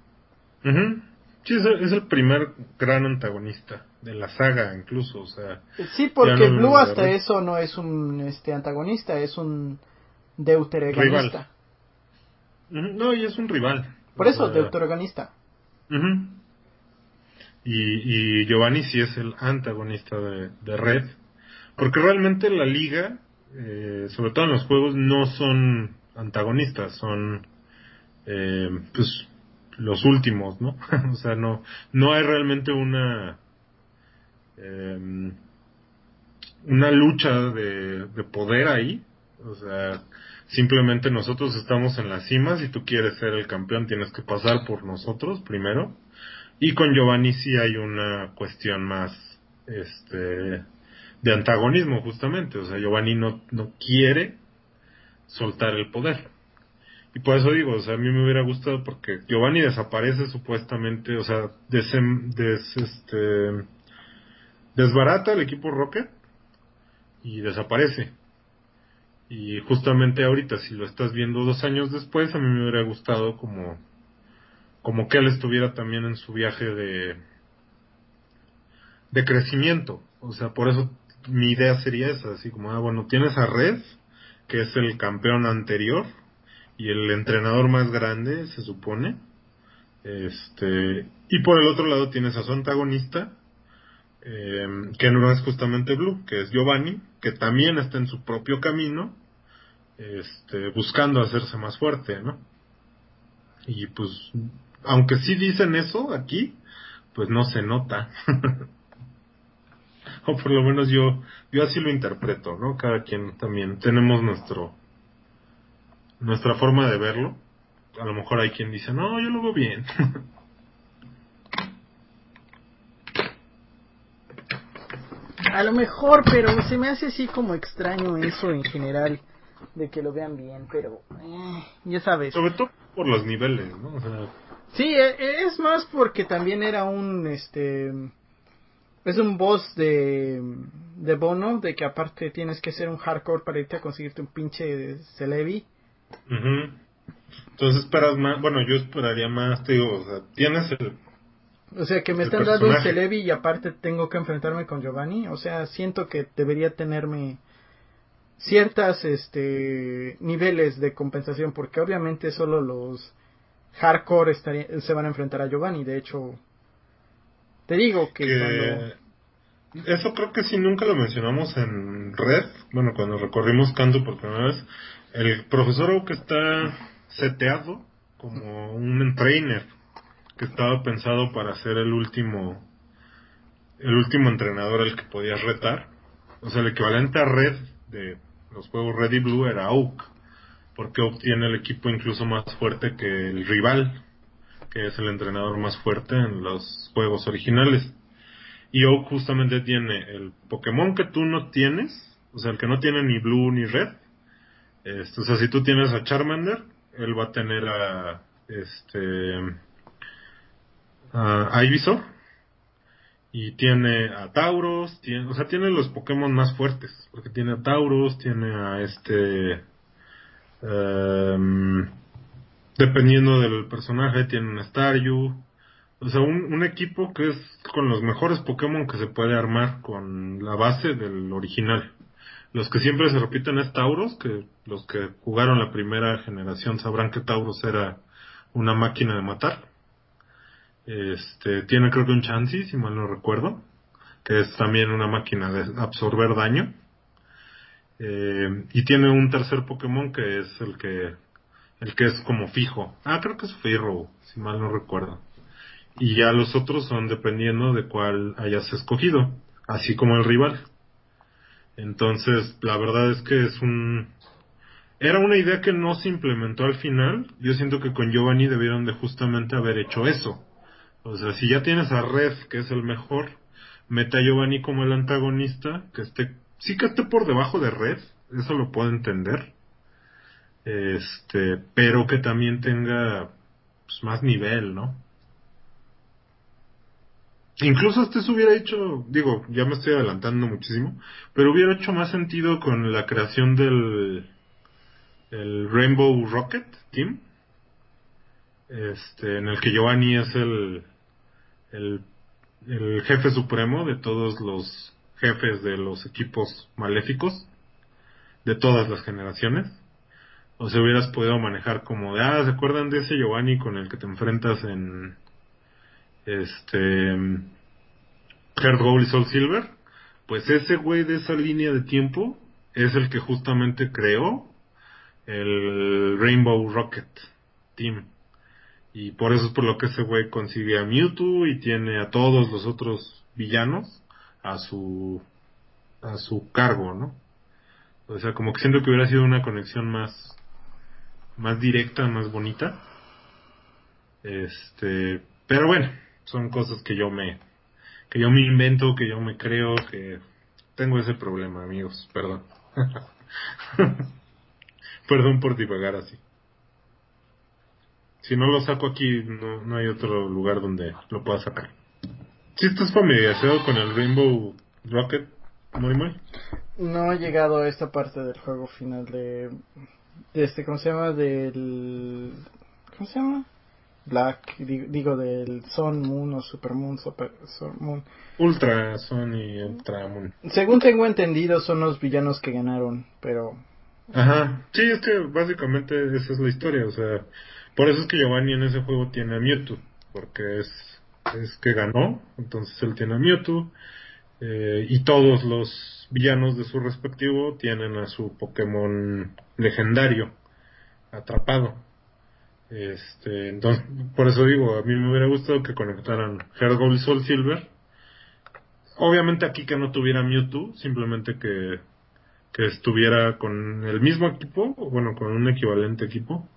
Sí, es el, primer gran antagonista de la saga, incluso, o sea. Sí, porque Blue hasta eso no es un este antagonista, es un deuteroganista. No, y es un rival. Por eso, deuteroganista. Y, y Giovanni sí es el antagonista de, Red, porque realmente la liga, eh, sobre todo en los juegos, no son antagonistas, son eh, pues los últimos, ¿no? o sea, no, no hay realmente una eh, una lucha de, de poder ahí, o sea, simplemente nosotros estamos en la cima, si tú quieres ser el campeón tienes que pasar por nosotros primero, y con Giovanni sí hay una cuestión más, este, de antagonismo justamente, o sea, Giovanni no, no quiere soltar el poder. Y por eso digo, o sea, a mí me hubiera gustado porque Giovanni desaparece supuestamente, o sea, des, des, este, desbarata el equipo Rocket y desaparece. Y justamente ahorita, si lo estás viendo dos años después, a mí me hubiera gustado como, como que él estuviera también en su viaje de, de crecimiento. O sea, por eso mi idea sería esa, así como, ah, bueno, tienes a Red, que es el campeón anterior, y el entrenador más grande, se supone. Este, y por el otro lado tienes a su antagonista, eh, que no es justamente Blue, que es Giovanni, que también está en su propio camino, este, buscando hacerse más fuerte, ¿no? Y pues, aunque sí dicen eso aquí, pues no se nota. o por lo menos yo, yo así lo interpreto, ¿no? Cada quien también tenemos nuestro, nuestra forma de verlo. A lo mejor hay quien dice, no, yo lo veo bien. A lo mejor, pero se me hace así como extraño eso en general, de que lo vean bien, pero eh, ya sabes. Sobre todo por los niveles, ¿no? O sea... Sí, e, es más porque también era un, este, es un boss de, de Bono, de que aparte tienes que ser un hardcore para irte a conseguirte un pinche Celebi. Entonces esperas más, bueno, yo esperaría más, te digo, o sea, tienes el... O sea, que me están dando un Celebi y aparte tengo que enfrentarme con Giovanni, o sea, siento que debería tenerme ciertas este niveles de compensación porque obviamente solo los hardcore se van a enfrentar a Giovanni de hecho te digo que, eso creo que sí nunca lo mencionamos en red bueno cuando recorrimos Kanto por primera vez el profesor Oak está seteado como un trainer que estaba pensado para ser el último el último entrenador al que podías retar. O sea, el equivalente a Red de los juegos Red y Blue era Oak, porque Oak tiene el equipo incluso más fuerte que el rival, que es el entrenador más fuerte en los juegos originales. Y Oak justamente tiene el Pokémon que tú no tienes, o sea, el que no tiene ni Blue ni Red, este, o sea, si tú tienes a Charmander, él va a tener a este a Ivysaur y tiene a Tauros, o sea, tiene los Pokémon más fuertes, porque tiene a Tauros, tiene a este um, dependiendo del personaje, tiene un Staryu, o sea, un, un equipo que es con los mejores Pokémon que se puede armar con la base del original. Los que siempre se repiten es Tauros, que los que jugaron la primera generación sabrán que Tauros era una máquina de matar. Este, tiene creo que un Chansey, si mal no recuerdo, que es también una máquina de absorber daño. Eh, y tiene un tercer Pokémon que es el que el que es como fijo. Ah, creo que es Firro, si mal no recuerdo. Y ya los otros son dependiendo de cuál hayas escogido, así como el rival. Entonces, la verdad es que es un... Era una idea que no se implementó al final. Yo siento que con Giovanni debieron de justamente haber hecho eso. O sea, si ya tienes a Red, que es el mejor, mete a Giovanni como el antagonista, que esté, sí que esté por debajo de Red, eso lo puedo entender. Este, pero que también tenga pues, más nivel, ¿no? Incluso este se hubiera hecho, digo, ya me estoy adelantando muchísimo, pero hubiera hecho más sentido con la creación del el Rainbow Rocket Team, este, en el que Giovanni es el, el, el jefe supremo de todos los jefes de los equipos maléficos de todas las generaciones. O se hubieras podido manejar como de, ah, ¿se acuerdan de ese Giovanni con el que te enfrentas en este Heart Gold y Soul Silver? Pues ese güey de esa línea de tiempo es el que justamente creó el Rainbow Rocket Team. Y por eso es por lo que ese güey consigue a Mewtwo y tiene a todos los otros villanos a su a su cargo, ¿no? O sea, como que siento que hubiera sido una conexión más más directa, más bonita. Este, pero bueno, son cosas que yo me que yo me invento, que yo me creo que tengo ese problema, amigos, perdón. perdón por divagar así. Si no lo saco aquí, no, no hay otro lugar donde lo pueda sacar. Si estás familiarizado con el Rainbow Rocket, muy muy. No he llegado a esta parte del juego final de, de este, ¿cómo se llama? Del, ¿cómo se llama? Black, digo, del Sun Moon o Super Moon, Super Moon. Ultra Sun y Ultra Moon. Según tengo entendido, son los villanos que ganaron, pero. Ajá, sí, es que básicamente esa es la historia, o sea, por eso es que Giovanni en ese juego tiene a Mewtwo, porque es, es que ganó, entonces él tiene a Mewtwo, eh, y todos los villanos de su respectivo tienen a su Pokémon legendario atrapado. Este, entonces, por eso digo, a mí me hubiera gustado que conectaran Hergold y Soul Silver. Obviamente aquí que no tuviera Mewtwo, simplemente que, que estuviera con el mismo equipo, bueno, con un equivalente equipo,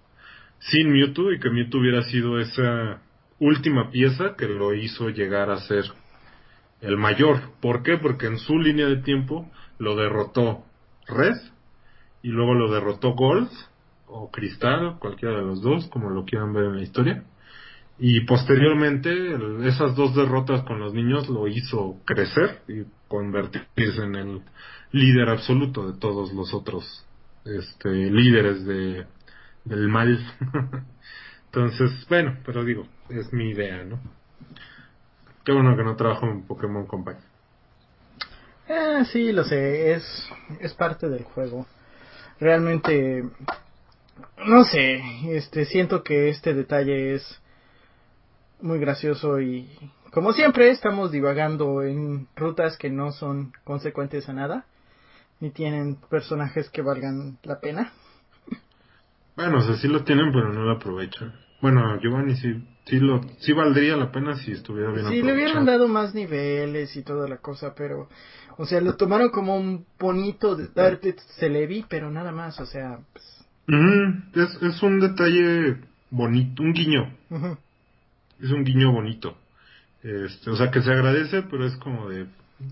sin Mewtwo y que Mewtwo hubiera sido esa última pieza que lo hizo llegar a ser el mayor. ¿Por qué? Porque en su línea de tiempo lo derrotó Red y luego lo derrotó Gold o Cristal, cualquiera de los dos, como lo quieran ver en la historia. Y posteriormente esas dos derrotas con los niños lo hizo crecer y convertirse en el líder absoluto de todos los otros este, líderes de, del mal. Entonces, bueno, pero digo, es mi idea, ¿no? Qué bueno que no trabajo en Pokémon Company. Eh, sí, lo sé, es, es parte del juego. Realmente, no sé, este, siento que este detalle es muy gracioso y, como siempre, estamos divagando en rutas que no son consecuentes a nada, ni tienen personajes que valgan la pena. Bueno, o sea, sí lo tienen, pero no lo aprovechan. Bueno, Giovanni sí, sí, lo, sí valdría la pena si estuviera bien Sí, le hubieran dado más niveles y toda la cosa, pero... O sea, lo tomaron como un bonito de Celebi, pero nada más, o sea... Pues... es, es un detalle bonito, un guiño. Es un guiño bonito. Este, o sea, que se agradece, pero es como de...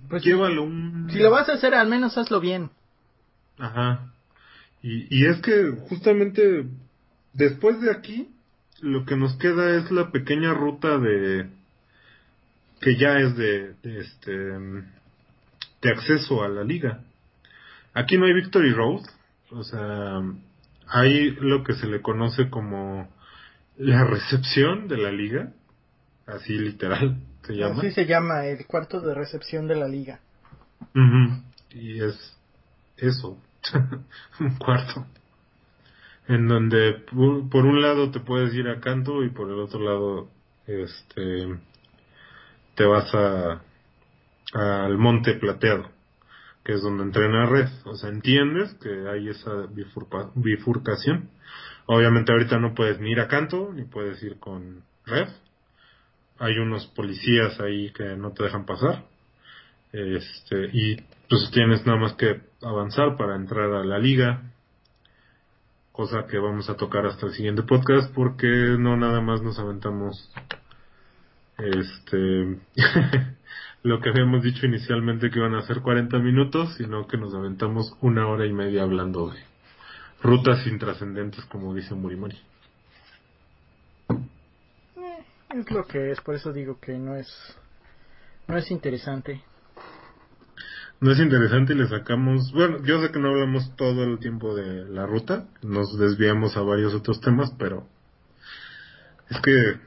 Pues llévalo un... Si lo vas a hacer, al menos hazlo bien. Ajá. Y, y es que justamente después de aquí, lo que nos queda es la pequeña ruta de que ya es de, este de acceso a la liga. Aquí no hay Victory Road, o sea, hay lo que se le conoce como la recepción de la liga, así literal se llama. Así se llama, el cuarto de recepción de la liga. Y es eso, un cuarto. En donde por un lado te puedes ir a canto y por el otro lado este te vas a al monte plateado, que es donde entrena red. O sea, entiendes que hay esa bifurcación. Obviamente ahorita no puedes ni ir a canto ni puedes ir con red. Hay unos policías ahí que no te dejan pasar. Este, y pues tienes nada más que avanzar para entrar a la liga, cosa que vamos a tocar hasta el siguiente podcast porque no nada más nos aventamos este lo que habíamos dicho inicialmente que iban a ser 40 minutos, sino que nos aventamos una hora y media hablando de rutas intrascendentes como dice Murimori. Eh, es lo que es, por eso digo que no es No es interesante. No es interesante y le sacamos, bueno, yo sé que no hablamos todo el tiempo de la ruta, nos desviamos a varios otros temas, pero es que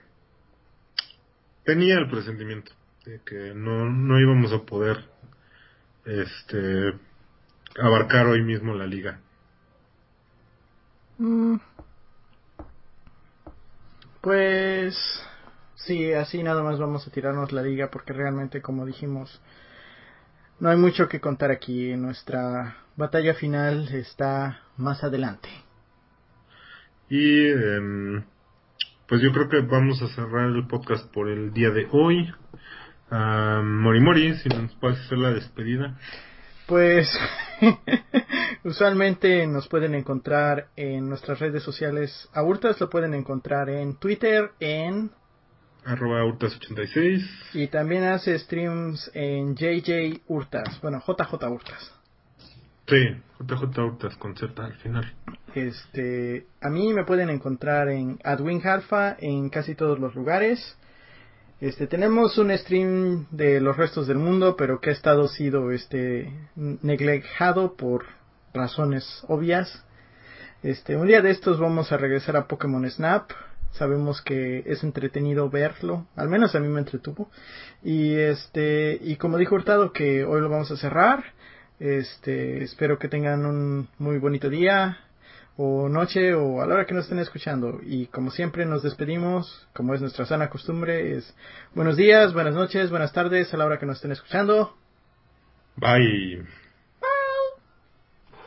tenía el presentimiento de que no, no íbamos a poder este abarcar hoy mismo la liga. Mm. Pues sí, así nada más vamos a tirarnos la liga porque realmente como dijimos no hay mucho que contar aquí. Nuestra batalla final está más adelante. Y em, pues yo creo que vamos a cerrar el podcast por el día de hoy. Mori Mori, si nos puedes hacer la despedida. Pues usualmente nos pueden encontrar en nuestras redes sociales. A Hurtas lo pueden encontrar en Twitter, en arroba Hurtas86. Y también hace streams en JJ Hurtas, bueno, JJ Hurtas. Sí, JJ Hurtas con Z al final. Este, a mí me pueden encontrar en Adwin Alpha en casi todos los lugares. Este, tenemos un stream de los restos del mundo, pero que ha estado sido este por razones obvias. Este, un día de estos vamos a regresar a Pokémon Snap. Sabemos que es entretenido verlo, al menos a mí me entretuvo. Y este, y como dijo Hurtado que hoy lo vamos a cerrar. Este, espero que tengan un muy bonito día o noche o a la hora que nos estén escuchando. Y como siempre nos despedimos, como es nuestra sana costumbre, es buenos días, buenas noches, buenas tardes a la hora que nos estén escuchando. Bye.